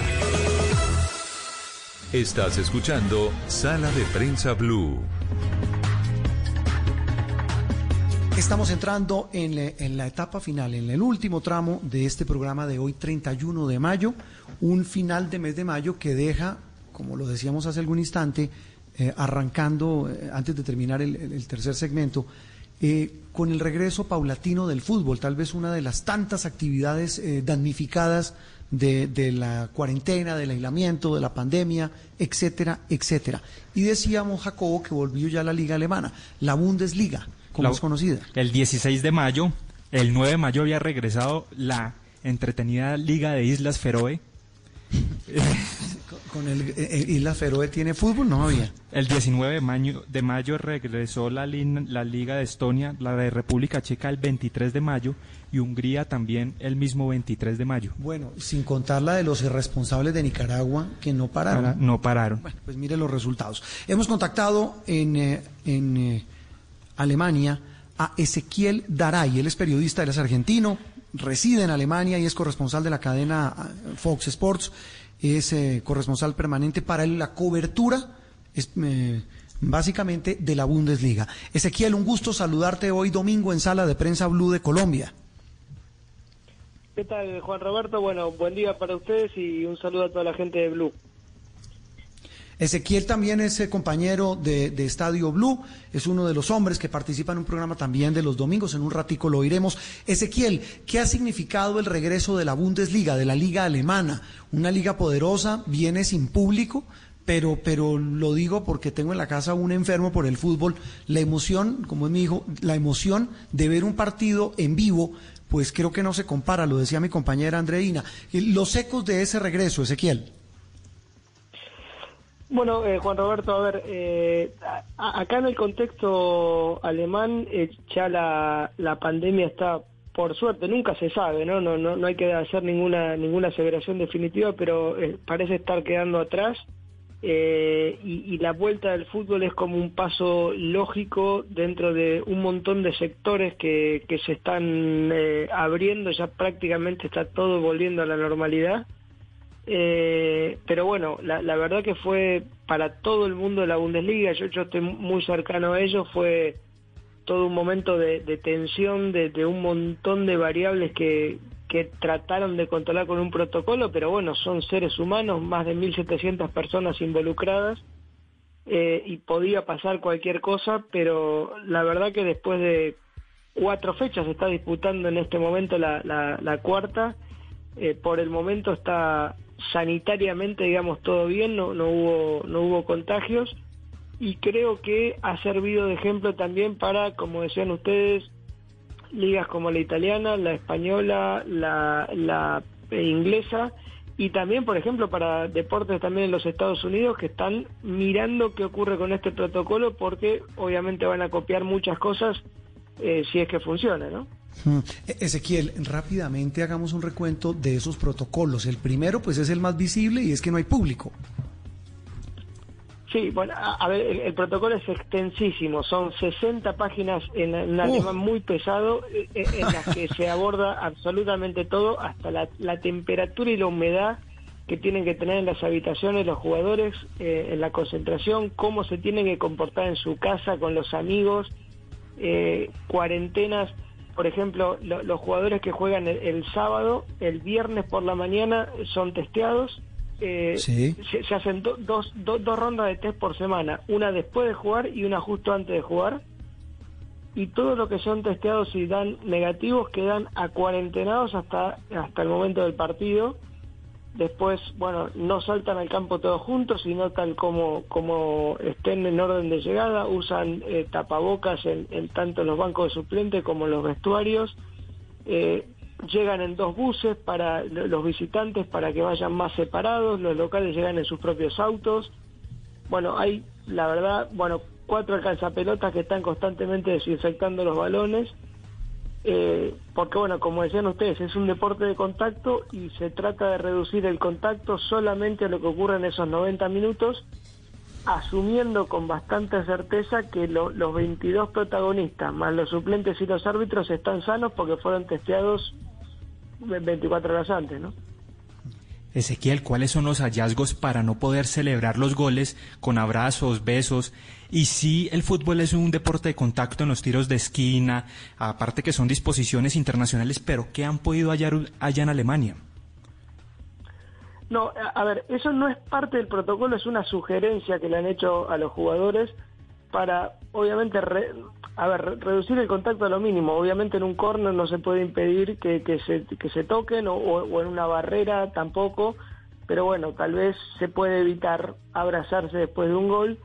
Estás escuchando Sala de Prensa Blue. Estamos entrando en, en, la etapa final, en el último tramo de este programa de hoy, 31 de mayo, un final de mes de mayo que deja, como lo decíamos hace algún instante, eh, arrancando, eh, antes de terminar el, tercer segmento, eh, con el regreso paulatino del fútbol, tal vez una de las tantas actividades damnificadas de, de, la cuarentena, del aislamiento, de la pandemia, etcétera, etcétera. Y decíamos, Jacobo, que volvió ya la liga alemana, la Bundesliga, como La- es conocida. El 16 de mayo, el 9 de mayo había regresado la entretenida Liga de Islas Feroe. Con el, eh, eh, Isla Feroe tiene fútbol, no había. El 19 de mayo, de mayo regresó la, la Liga de Estonia, la de República Checa el 23 de mayo y Hungría también el mismo 23 de mayo. Bueno, sin contar la de los irresponsables de Nicaragua que no pararon. Para- no pararon. Bueno, pues mire los resultados. Hemos contactado en, eh, en eh, Alemania a Ezequiel Daray. Él es periodista, él es argentino, reside en Alemania y es corresponsal de la cadena eh, Fox Sports. Es eh, corresponsal permanente para la cobertura, es, eh, básicamente, de la Bundesliga. Ezequiel, un gusto saludarte hoy domingo en Sala de Prensa Blue de Colombia. ¿Qué tal, Juan Roberto? Bueno, buen día para ustedes y un saludo a toda la gente de Blue. Ezequiel también es eh, compañero de, Estadio Blue, es uno de los hombres que participa en un programa también de los domingos, en un ratico lo oiremos. Ezequiel, ¿qué ha significado el regreso de la Bundesliga, de la liga alemana? Una liga poderosa, viene sin público, pero, pero lo digo porque tengo en la casa un enfermo por el fútbol. La emoción, como es mi hijo, la emoción de ver un partido en vivo, pues creo que no se compara, lo decía mi compañera Andreina. Los ecos de ese regreso, Ezequiel. Bueno, eh, Juan Roberto, a ver, eh, acá en el contexto alemán eh, ya la, la pandemia está, por suerte, nunca se sabe, ¿no? No, no, no hay que hacer ninguna, ninguna aseveración definitiva, pero eh, parece estar quedando atrás. Eh, y, la vuelta del fútbol es como un paso lógico dentro de un montón de sectores que, que se están eh, abriendo, ya prácticamente está todo volviendo a la normalidad. Eh, pero bueno, la, la, verdad que fue para todo el mundo de la Bundesliga, yo, yo estoy muy cercano a ello, fue todo un momento de, tensión, de, un montón de variables que, que trataron de controlar con un protocolo, pero bueno, son seres humanos, más de 1.700 personas involucradas, eh, y podía pasar cualquier cosa, pero la verdad que después de cuatro fechas se está disputando en este momento la, la, la cuarta, eh, por el momento está sanitariamente, digamos, todo bien, no, no, hubo, no hubo contagios y creo que ha servido de ejemplo también para, como decían ustedes, ligas como la italiana, la española, la, la inglesa y también, por ejemplo, para deportes también en los Estados Unidos que están mirando qué ocurre con este protocolo porque obviamente van a copiar muchas cosas eh, si es que funciona, ¿no? Hmm. E-, Ezequiel, rápidamente hagamos un recuento de esos protocolos. El primero, pues, es el más visible y es que no hay público. Sí, bueno, a, ver, el, protocolo es extensísimo, son 60 páginas en, un alemán muy pesado eh, eh, en, las que se aborda absolutamente todo, hasta la, la, temperatura y la humedad que tienen que tener en las habitaciones los jugadores, eh, en la concentración, cómo se tienen que comportar en su casa con los amigos, eh, cuarentenas, por ejemplo, lo, los jugadores que juegan el, el sábado, el viernes por la mañana son testeados eh, sí. se, se, hacen do, dos, do, dos rondas de test por semana, una después de jugar y una justo antes de jugar. Y todos los que son testeados y dan negativos quedan a cuarentenados hasta, hasta el momento del partido. Después, bueno, no saltan al campo todos juntos, sino tal como, como estén en orden de llegada, usan eh, tapabocas en, en tanto los bancos de suplente como los vestuarios. Eh, llegan en dos buses para los visitantes para que vayan más separados, los locales llegan en sus propios autos. Bueno, hay, la verdad, bueno, cuatro alcanzapelotas que están constantemente desinfectando los balones, eh, porque bueno, como decían ustedes, es un deporte de contacto y se trata de reducir el contacto solamente a lo que ocurre en esos 90 minutos, asumiendo con bastante certeza que lo, los 22 protagonistas, más los suplentes y los árbitros, están sanos porque fueron testeados 24 horas antes, ¿no? Ezequiel, ¿cuáles son los hallazgos para no poder celebrar los goles con abrazos, besos? Y si el fútbol es un deporte de contacto en los tiros de esquina, aparte que son disposiciones internacionales, pero ¿qué han podido hallar allá en Alemania? No, a ver, eso no es parte del protocolo, es una sugerencia que le han hecho a los jugadores para, obviamente, re, a ver, reducir el contacto a lo mínimo. Obviamente en un corner no se puede impedir que, que, se, que se toquen o, en una barrera tampoco, pero bueno, tal vez se puede evitar abrazarse después de un gol.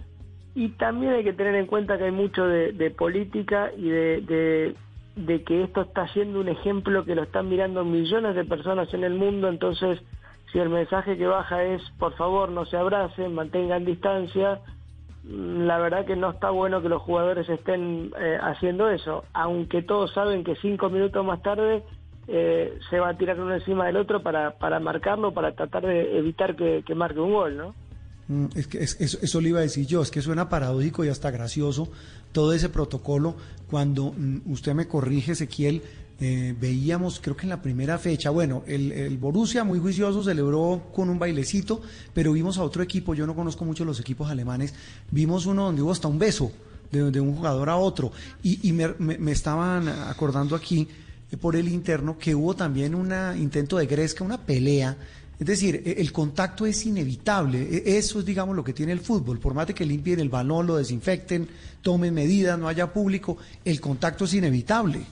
Y también hay que tener en cuenta que hay mucho de, de política y de, de, de, que esto está siendo un ejemplo que lo están mirando millones de personas en el mundo, entonces si el mensaje que baja es por favor no se abracen, mantengan distancia, la verdad que no está bueno que los jugadores estén eh, haciendo eso, aunque todos saben que cinco minutos más tarde eh, se va a tirar uno encima del otro para, para marcarlo, para tratar de evitar que, que marque un gol, ¿no? Mm, es que es, eso, iba a decir yo, es que suena paradójico y hasta gracioso todo ese protocolo cuando mm, usted me corrige, Ezequiel, eh, veíamos, creo que en la primera fecha, bueno, el, Borussia muy juicioso celebró con un bailecito, pero vimos a otro equipo, yo no conozco mucho los equipos alemanes, vimos uno donde hubo hasta un beso de, un jugador a otro, y, y me, me, me, estaban acordando aquí eh, por el interno que hubo también un intento de gresca, una pelea, es decir, e, el contacto es inevitable, e, eso es, digamos, lo que tiene el fútbol, por más de que limpien el balón, lo desinfecten, tomen medidas, no haya público, el contacto es inevitable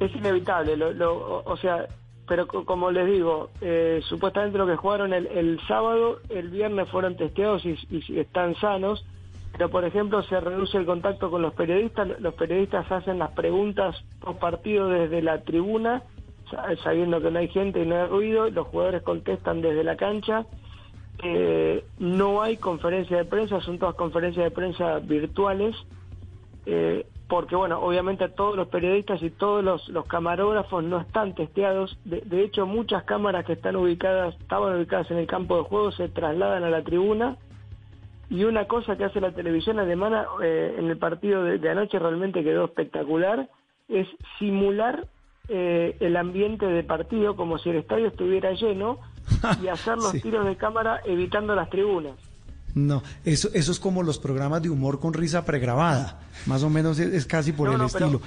es inevitable, o sea, pero como les digo, eh, supuestamente lo que jugaron el, sábado, el viernes fueron testeados y, y, están sanos, pero por ejemplo se reduce el contacto con los periodistas, los periodistas hacen las preguntas post partido desde la tribuna, sabiendo que no hay gente y no hay ruido, los jugadores contestan desde la cancha, eh, no hay conferencia de prensa, son todas conferencias de prensa virtuales, eh, porque bueno, obviamente todos los periodistas y todos los, los camarógrafos no están testeados. De, de, hecho, muchas cámaras que están ubicadas, estaban ubicadas en el campo de juego, se trasladan a la tribuna. Y una cosa que hace la televisión alemana eh, en el partido de, de, anoche realmente quedó espectacular, es simular eh, el ambiente de partido como si el estadio estuviera lleno y hacer los Sí. tiros de cámara evitando las tribunas. No, eso, eso es como los programas de humor con risa pregrabada. Más o menos es, es casi por No, el no, estilo.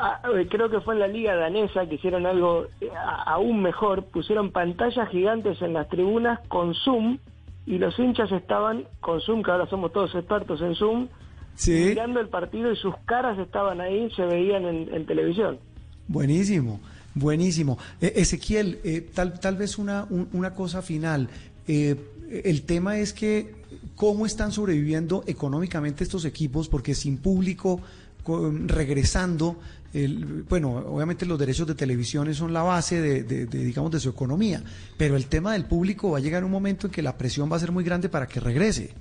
Ah, eh, creo que fue en la liga danesa que hicieron algo eh, a- aún mejor, pusieron pantallas gigantes en las tribunas con Zoom y los hinchas estaban con Zoom, que ahora somos todos expertos en Zoom, Sí. mirando el partido y sus caras estaban ahí, se veían en, en televisión. Buenísimo, buenísimo. Eh, Ezequiel, eh, tal, tal vez una, un- una cosa final. Eh, el tema es que cómo están sobreviviendo económicamente estos equipos, porque sin público co- regresando, el- bueno, obviamente los derechos de televisión son la base de, de- de, digamos, de su economía, pero el tema del público va a llegar un momento en que la presión va a ser muy grande para que regrese.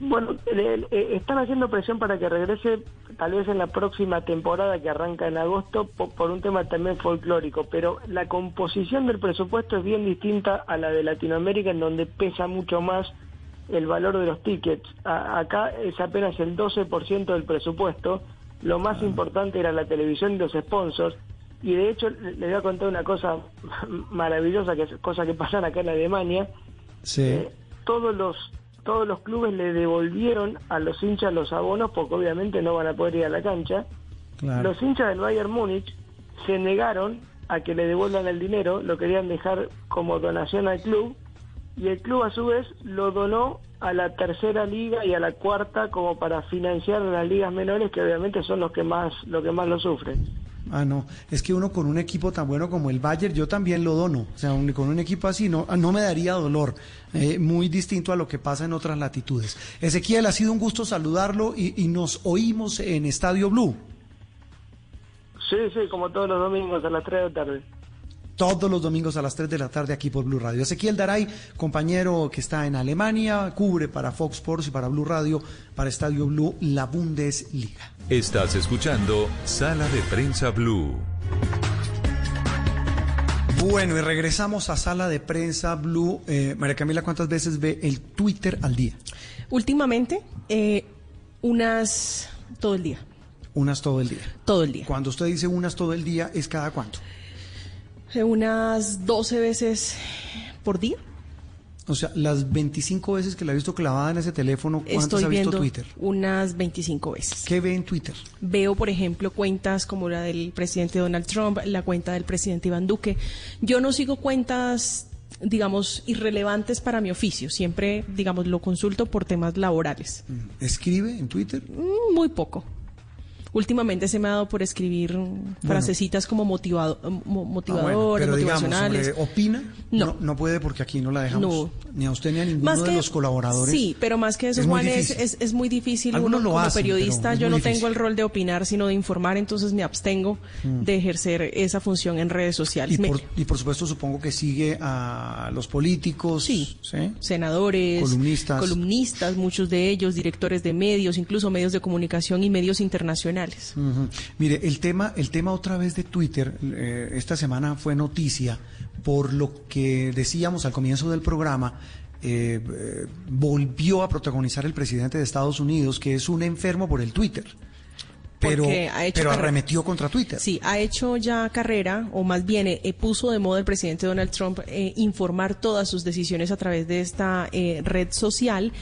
Bueno, le- le- están haciendo presión para que regrese tal vez en la próxima temporada que arranca en agosto po- por, un tema también folclórico, pero la composición del presupuesto es bien distinta a la de Latinoamérica en donde pesa mucho más el valor de los tickets. A- acá es apenas el 12% del presupuesto, lo más importante era la televisión y los sponsors, y de hecho le le voy a contar una cosa maravillosa, que es cosa que pasan acá en Alemania, Sí. todos los todos los clubes le devolvieron a los hinchas los abonos porque obviamente no van a poder ir a la cancha. Claro. Los hinchas del Bayern Múnich se negaron a que le devuelvan el dinero, lo querían dejar como donación al club y el club a su vez lo donó a la tercera liga y a la cuarta como para financiar las ligas menores que obviamente son los que más lo que más lo sufren. Ah, no, es que uno con un equipo tan bueno como el Bayern, yo también lo dono. O sea, un- con un equipo así no, ah, no me daría dolor. Eh, muy distinto a lo que pasa en otras latitudes. Ezequiel, ha sido un gusto saludarlo y, y nos oímos en Estadio Blue. Sí, sí, como todos los domingos a las 3 de la tarde. Todos los domingos a las 3 de la tarde aquí por Blue Radio. Ezequiel Daray, compañero que está en Alemania, cubre para Fox Sports y para Blue Radio, para Estadio Blue, la Bundesliga. Estás escuchando Sala de Prensa Blue. Bueno, y regresamos a sala de prensa Blue. Eh, María Camila, ¿cuántas veces ve el Twitter al día? Últimamente, eh, unas todo el día. Unas todo el día. Todo el día. Cuando usted dice unas todo el día, ¿es cada cuánto? Eh, unas 12 veces por día. O sea, las 25 veces que la he visto clavada en ese teléfono, ¿cuántas Estoy ha visto viendo Twitter? unas 25 veces. ¿Qué ve en Twitter? Veo, por ejemplo, cuentas como la del presidente Donald Trump, la cuenta del presidente Iván Duque. Yo no sigo cuentas, digamos, irrelevantes para mi oficio. Siempre, digamos, lo consulto por temas laborales. ¿Escribe en Twitter? Mm, Muy poco. Últimamente se me ha dado por escribir mm, frasecitas como motivado, mo- Ah, bueno, motivadoras, digamos, motivacionales. sobre ¿opina? No. no. puede porque aquí no la dejamos. No. Ni a usted ni a ninguno Más de los colaboradores. Sí, pero más que eso, Es Juan, es, difícil. es, es muy difícil. Algunos Uno lo como hacen, periodista, yo no tengo el rol de opinar, sino de informar, entonces me abstengo Mm. de ejercer esa función en redes sociales. Y Me- por, y por supuesto supongo que sigue a los políticos, Sí. ¿sí? senadores, Columnistas. columnistas, muchos de ellos, directores de medios, incluso medios de comunicación y medios internacionales. Mire, el tema, el tema otra vez de Twitter, eh, esta semana fue noticia por lo que decíamos al comienzo del programa. eh, eh, volvió a protagonizar el presidente de Estados Unidos, que es un enfermo por el Twitter. Pero, Porque ha hecho pero arremetió contra Twitter. Sí, ha hecho ya carrera, o más bien eh, eh, puso de moda el presidente Donald Trump eh, informar todas sus decisiones a través de esta eh, red social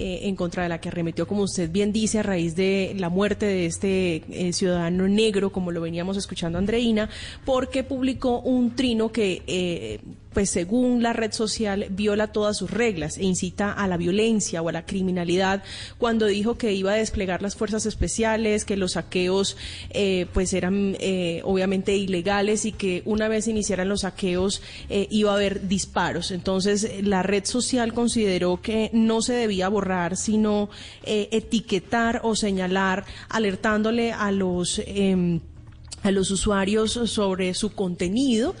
en contra de la que arremetió, como usted bien dice, a raíz de la muerte de este ciudadano negro, como lo veníamos escuchando Andreina, porque publicó un trino que... pues según la red social viola todas sus reglas e incita a la violencia o a la criminalidad cuando dijo que iba a desplegar las fuerzas especiales, que los saqueos eh, pues eran eh, obviamente ilegales y que una vez iniciaran los saqueos eh, iba a haber disparos. Entonces la red social consideró que no se debía borrar, sino eh, etiquetar o señalar, alertándole a los... em, a los usuarios sobre su contenido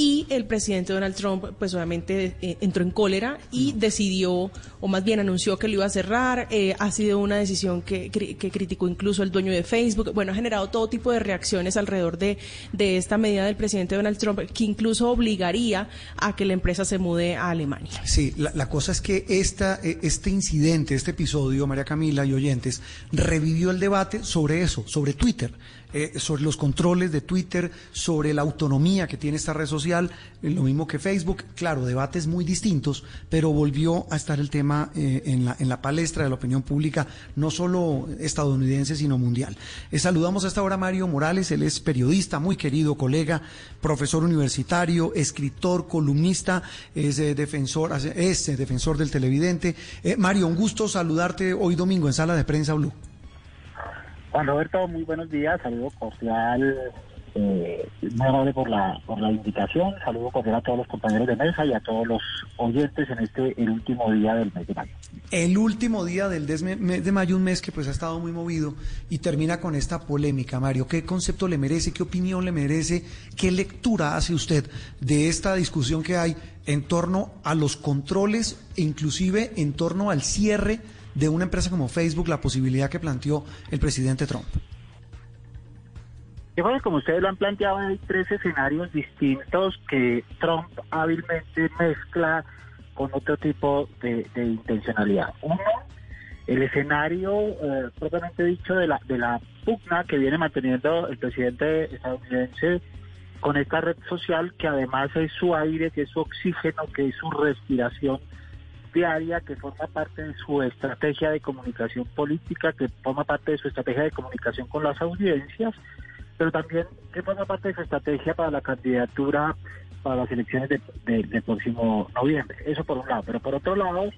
y el presidente Donald Trump pues obviamente eh, entró en cólera y decidió, o más bien anunció que lo iba a cerrar, eh, ha sido una decisión que, que, criticó incluso el dueño de Facebook, bueno, ha generado todo tipo de reacciones alrededor de, de esta medida del presidente Donald Trump que incluso obligaría a que la empresa se mude a Alemania. Sí, la, la cosa es que esta, eh, este incidente, este episodio, María Camila y oyentes, revivió el debate sobre eso, sobre Twitter. Eh, sobre los controles de Twitter, sobre la autonomía que tiene esta red social, eh, lo mismo que Facebook. Claro, debates muy distintos, pero volvió a estar el tema eh, en, la, en la palestra de la opinión pública, no solo estadounidense, sino mundial. saludamos a esta hora a Mario Morales, él es periodista, muy querido colega, profesor universitario, escritor, columnista, es defensor, es defensor del televidente. Mario, un gusto saludarte hoy domingo en Sala de Prensa Blue. Juan Roberto, muy buenos días, saludo cordial, eh, muy amable por la, por la invitación, saludo cordial a todos los compañeros de mesa y a todos los oyentes en este, el último día del mes de mayo. El último día del mes de mayo, un mes que pues ha estado muy movido y termina con esta polémica, Mario, ¿qué concepto le merece, qué opinión le merece, qué lectura hace usted de esta discusión que hay en torno a los controles e inclusive en torno al cierre de una empresa como Facebook la posibilidad que planteó el presidente Trump? Como ustedes lo han planteado, hay tres escenarios distintos que Trump hábilmente mezcla con otro tipo de, intencionalidad. Uno, el escenario eh, propiamente dicho de la, de la pugna que viene manteniendo el presidente estadounidense con esta red social que además es su aire, que es su oxígeno, que es su respiración diaria que forma parte de su estrategia de comunicación política, que forma parte de su estrategia de comunicación con las audiencias, pero también que forma parte de su estrategia para la candidatura para las elecciones del próximo noviembre. Eso por un lado. Pero por otro lado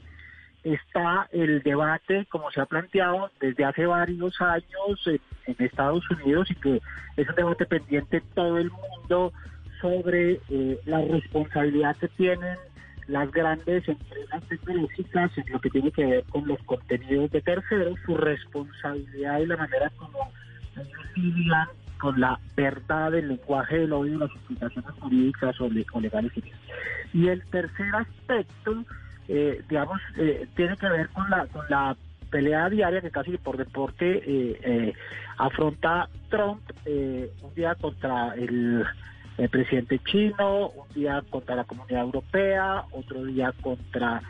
está el debate, como se ha planteado desde hace varios años en, Estados Unidos y que es un debate pendiente en todo el mundo sobre eh, la responsabilidad que tienen las grandes empresas tecnológicas en lo que tiene que ver con los contenidos de terceros, su responsabilidad y la manera como lidian con la verdad del lenguaje del odio las implicaciones jurídicas o, legales. Y el tercer aspecto, eh, digamos, eh, tiene que ver con la, con la pelea diaria que casi por deporte eh, afronta Trump un día contra el el presidente chino, un día contra la comunidad europea, otro día contra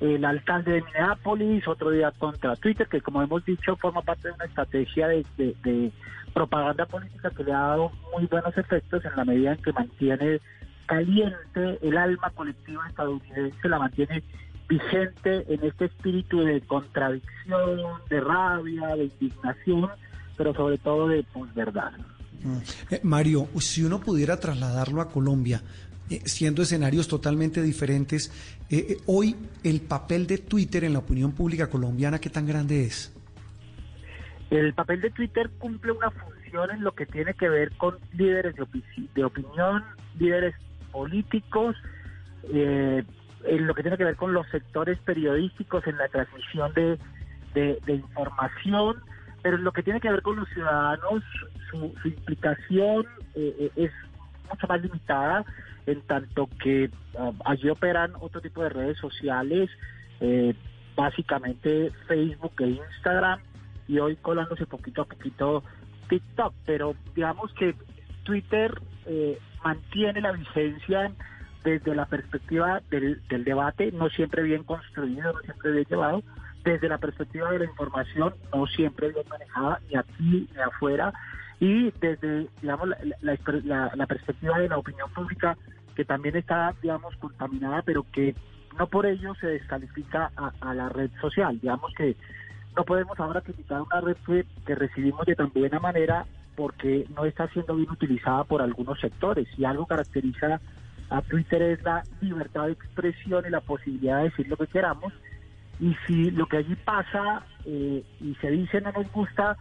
el alcalde de Minneapolis, otro día contra Twitter, que como hemos dicho forma parte de una estrategia de, propaganda política que le ha dado muy buenos efectos en la medida en que mantiene caliente el alma colectiva estadounidense, la mantiene vigente en este espíritu de contradicción, de rabia, de indignación, pero sobre todo de posverdad. Eh, Mario, si uno pudiera trasladarlo a Colombia, eh, siendo escenarios totalmente diferentes, eh, hoy el papel de Twitter en la opinión pública colombiana, ¿qué tan grande es? El papel de Twitter cumple una función en lo que tiene que ver con líderes de, opinión, líderes políticos, en lo que tiene que ver con los sectores periodísticos, en la transmisión de información, pero en lo que tiene que ver con los ciudadanos, su, implicación eh, eh, es mucho más limitada en tanto que ah, allí operan otro tipo de redes sociales, eh, básicamente Facebook e Instagram, y hoy colándose poquito a poquito TikTok, pero digamos que Twitter mantiene la vigencia desde la perspectiva del, del debate, no siempre bien construido, no siempre bien llevado, desde la perspectiva de la información, no siempre bien manejada, ni aquí ni afuera, y desde, digamos, la, perspectiva de la opinión pública, que también está, digamos, contaminada, pero que no por ello se descalifica a, la red social. Digamos que no podemos ahora criticar una red que, que recibimos de tan buena manera porque no está siendo bien utilizada por algunos sectores. Y algo caracteriza a Twitter es la libertad de expresión y la posibilidad de decir lo que queramos y si lo que allí pasa eh, y se dice no nos gusta,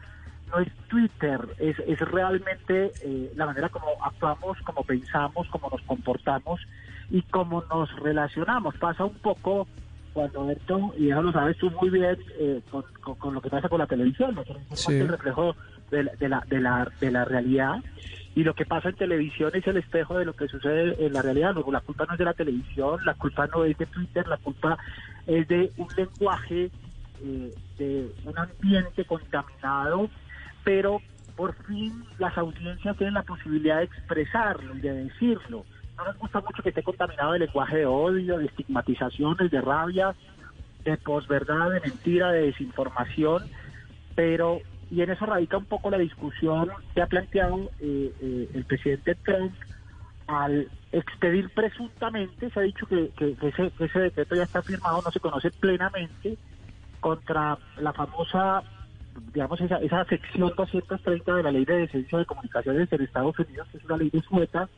no es Twitter, es, es realmente eh, la manera como actuamos, como pensamos, como nos comportamos y cómo nos relacionamos. Pasa un poco cuando esto, y ya lo sabes tú muy bien, eh, con, lo que pasa con la televisión. Nosotros el reflejo de, la- de la, de, la, de la realidad y lo que pasa en televisión es el espejo de lo que sucede en la realidad. Luego la culpa no es de la televisión, la culpa no es de Twitter, la culpa es de un lenguaje, eh, de un ambiente contaminado, pero por fin las audiencias tienen la posibilidad de expresarlo y de decirlo. No nos gusta mucho que esté contaminado de lenguaje de odio, de estigmatizaciones, de rabia, de posverdad, de mentira, de desinformación, pero y en eso radica un poco la discusión que ha planteado eh, eh, el presidente Trump al expedir presuntamente, se ha dicho que, que- que ese, que ese decreto ya está firmado, no se conoce plenamente, contra la famosa, digamos, esa, esa sección 230 de la Ley de Decencia de Comunicaciones en Estados Unidos, que es una ley de sueta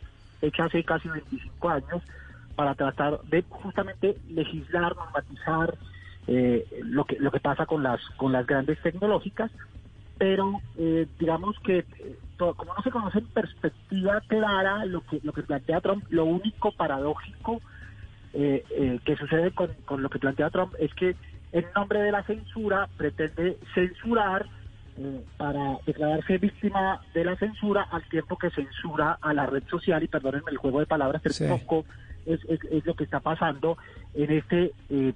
hecha hace casi 25 años, para tratar de justamente legislar, normatizar eh, lo que lo que pasa con las con las grandes tecnológicas pero eh, digamos que eh, como no se conoce en perspectiva clara lo que lo que plantea Trump lo único paradójico eh, eh, que sucede con, con lo que plantea Trump es que en nombre de la censura pretende censurar eh, para declararse víctima de la censura al tiempo que censura a la red social y perdónenme el juego de palabras pero Sí. poco es, es, es lo que está pasando en este eh,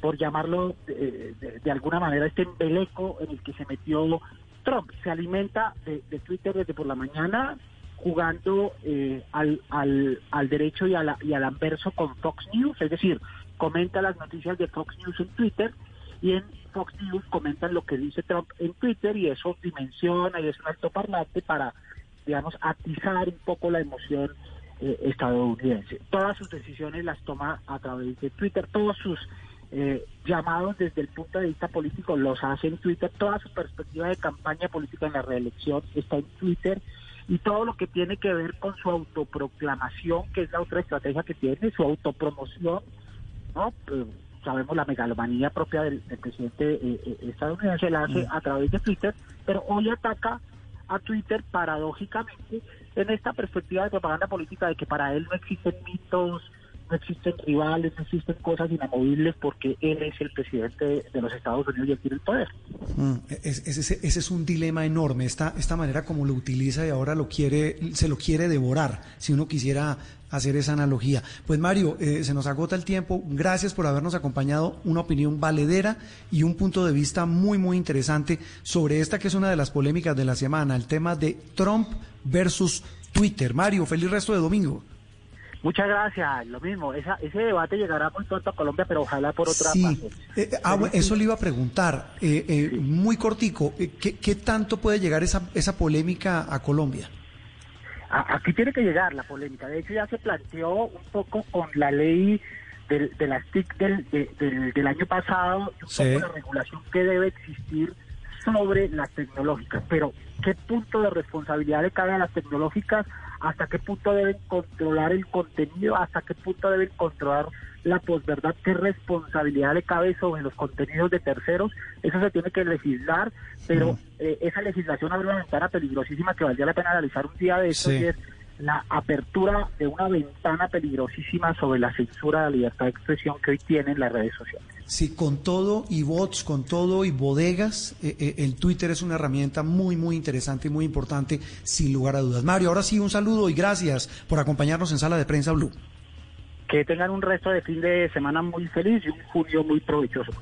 por llamarlo eh, de, de alguna manera este embeleco en el que se metió Trump se alimenta de, de Twitter desde por la mañana jugando eh, al, al, al derecho y, a la- y al anverso con Fox News, es decir, comenta las noticias de Fox News en Twitter y en Fox News comentan lo que dice Trump en Twitter y eso dimensiona y es un altoparlante para, digamos, atizar un poco la emoción eh, estadounidense. Todas sus decisiones las toma a través de Twitter, todos sus eh, llamados desde el punto de vista político los hace en Twitter, toda su perspectiva de campaña política en la reelección está en Twitter y todo lo que tiene que ver con su autoproclamación, que es la otra estrategia que tiene, su autopromoción, ¿no? Eh, sabemos la megalomanía propia del, del presidente eh, eh, estadounidense la hace a través de Twitter, pero hoy ataca a Twitter paradójicamente en esta perspectiva de propaganda política de que para él no existen mitos, no existen rivales, no existen cosas inamovibles porque él es el presidente de los Estados Unidos y él tiene el poder. Mm, es- es- ese, ese es un dilema enorme, esta, esta manera como lo utiliza y ahora lo quiere, se lo quiere devorar, si uno quisiera hacer esa analogía. Pues Mario, eh, se nos agota el tiempo, gracias por habernos acompañado, una opinión valedera y un punto de vista muy, muy interesante sobre esta que es una de las polémicas de la semana, el tema de Trump versus Twitter. Mario, feliz resto de domingo. Muchas gracias, lo mismo, esa, ese debate llegará muy pronto a Colombia, pero ojalá por otra Sí, parte. eh, eh, ah, eso le iba a preguntar, eh, eh, muy cortico, eh, ¿qué, qué tanto puede llegar esa, esa polémica a Colombia? A- Aquí tiene que llegar la polémica. De hecho, ya se planteó un poco con la ley del, de las TIC del, de- del, del año pasado, y un Sí. poco la regulación que debe existir sobre las tecnológicas. Pero, ¿qué punto de responsabilidad le cabe a las tecnológicas? ¿Hasta qué punto deben controlar el contenido? ¿Hasta qué punto deben controlar la posverdad? ¿Qué responsabilidad le cabe sobre los contenidos de terceros? Eso se tiene que legislar, pero eh, esa legislación abre una ventana peligrosísima que valdría la pena analizar un día de estos Sí. y es la apertura de una ventana peligrosísima sobre la censura de la libertad de expresión que hoy tienen las redes sociales. Sí, con todo y bots, con todo y bodegas, eh, eh, el Twitter es una herramienta muy, muy interesante y muy importante, sin lugar a dudas. Mario, ahora sí, un saludo y gracias por acompañarnos en Sala de Prensa Blue. Que tengan un resto de fin de semana muy feliz y un junio muy provechoso.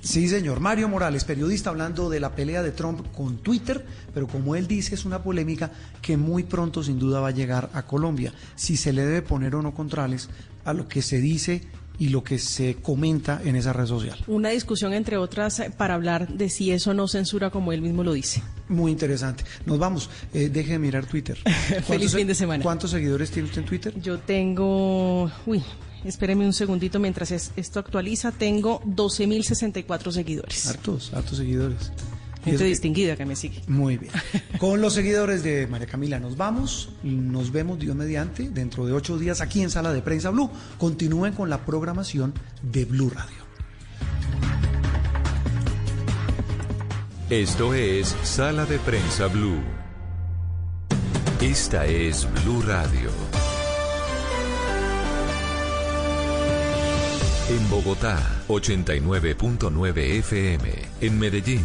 Sí, señor. Mario Morales, periodista, hablando de la pelea de Trump con Twitter, pero como él dice, es una polémica que muy pronto, sin duda, va a llegar a Colombia. Si se le debe poner o no contrales a lo que se dice y lo que se comenta en esa red social. Una discusión, entre otras, para hablar de si eso no censura como él mismo lo dice. Muy interesante. Nos vamos. Eh, deje de mirar Twitter. Feliz ¿Cuántos- fin de semana. ¿Cuántos seguidores tiene usted en Twitter? Yo tengo, uy, espéreme un segundito mientras es- esto actualiza, tengo 12.064 seguidores. Hartos, hartos seguidores. Gente distinguida que me sigue. Muy bien. Con los seguidores de María Camila nos vamos. Nos vemos Dios mediante dentro de ocho días aquí en Sala de Prensa Blue. Continúen con la programación de Blue Radio. Esto es Sala de Prensa Blue. Esta es Blue Radio. En Bogotá, 89.9 FM. En Medellín,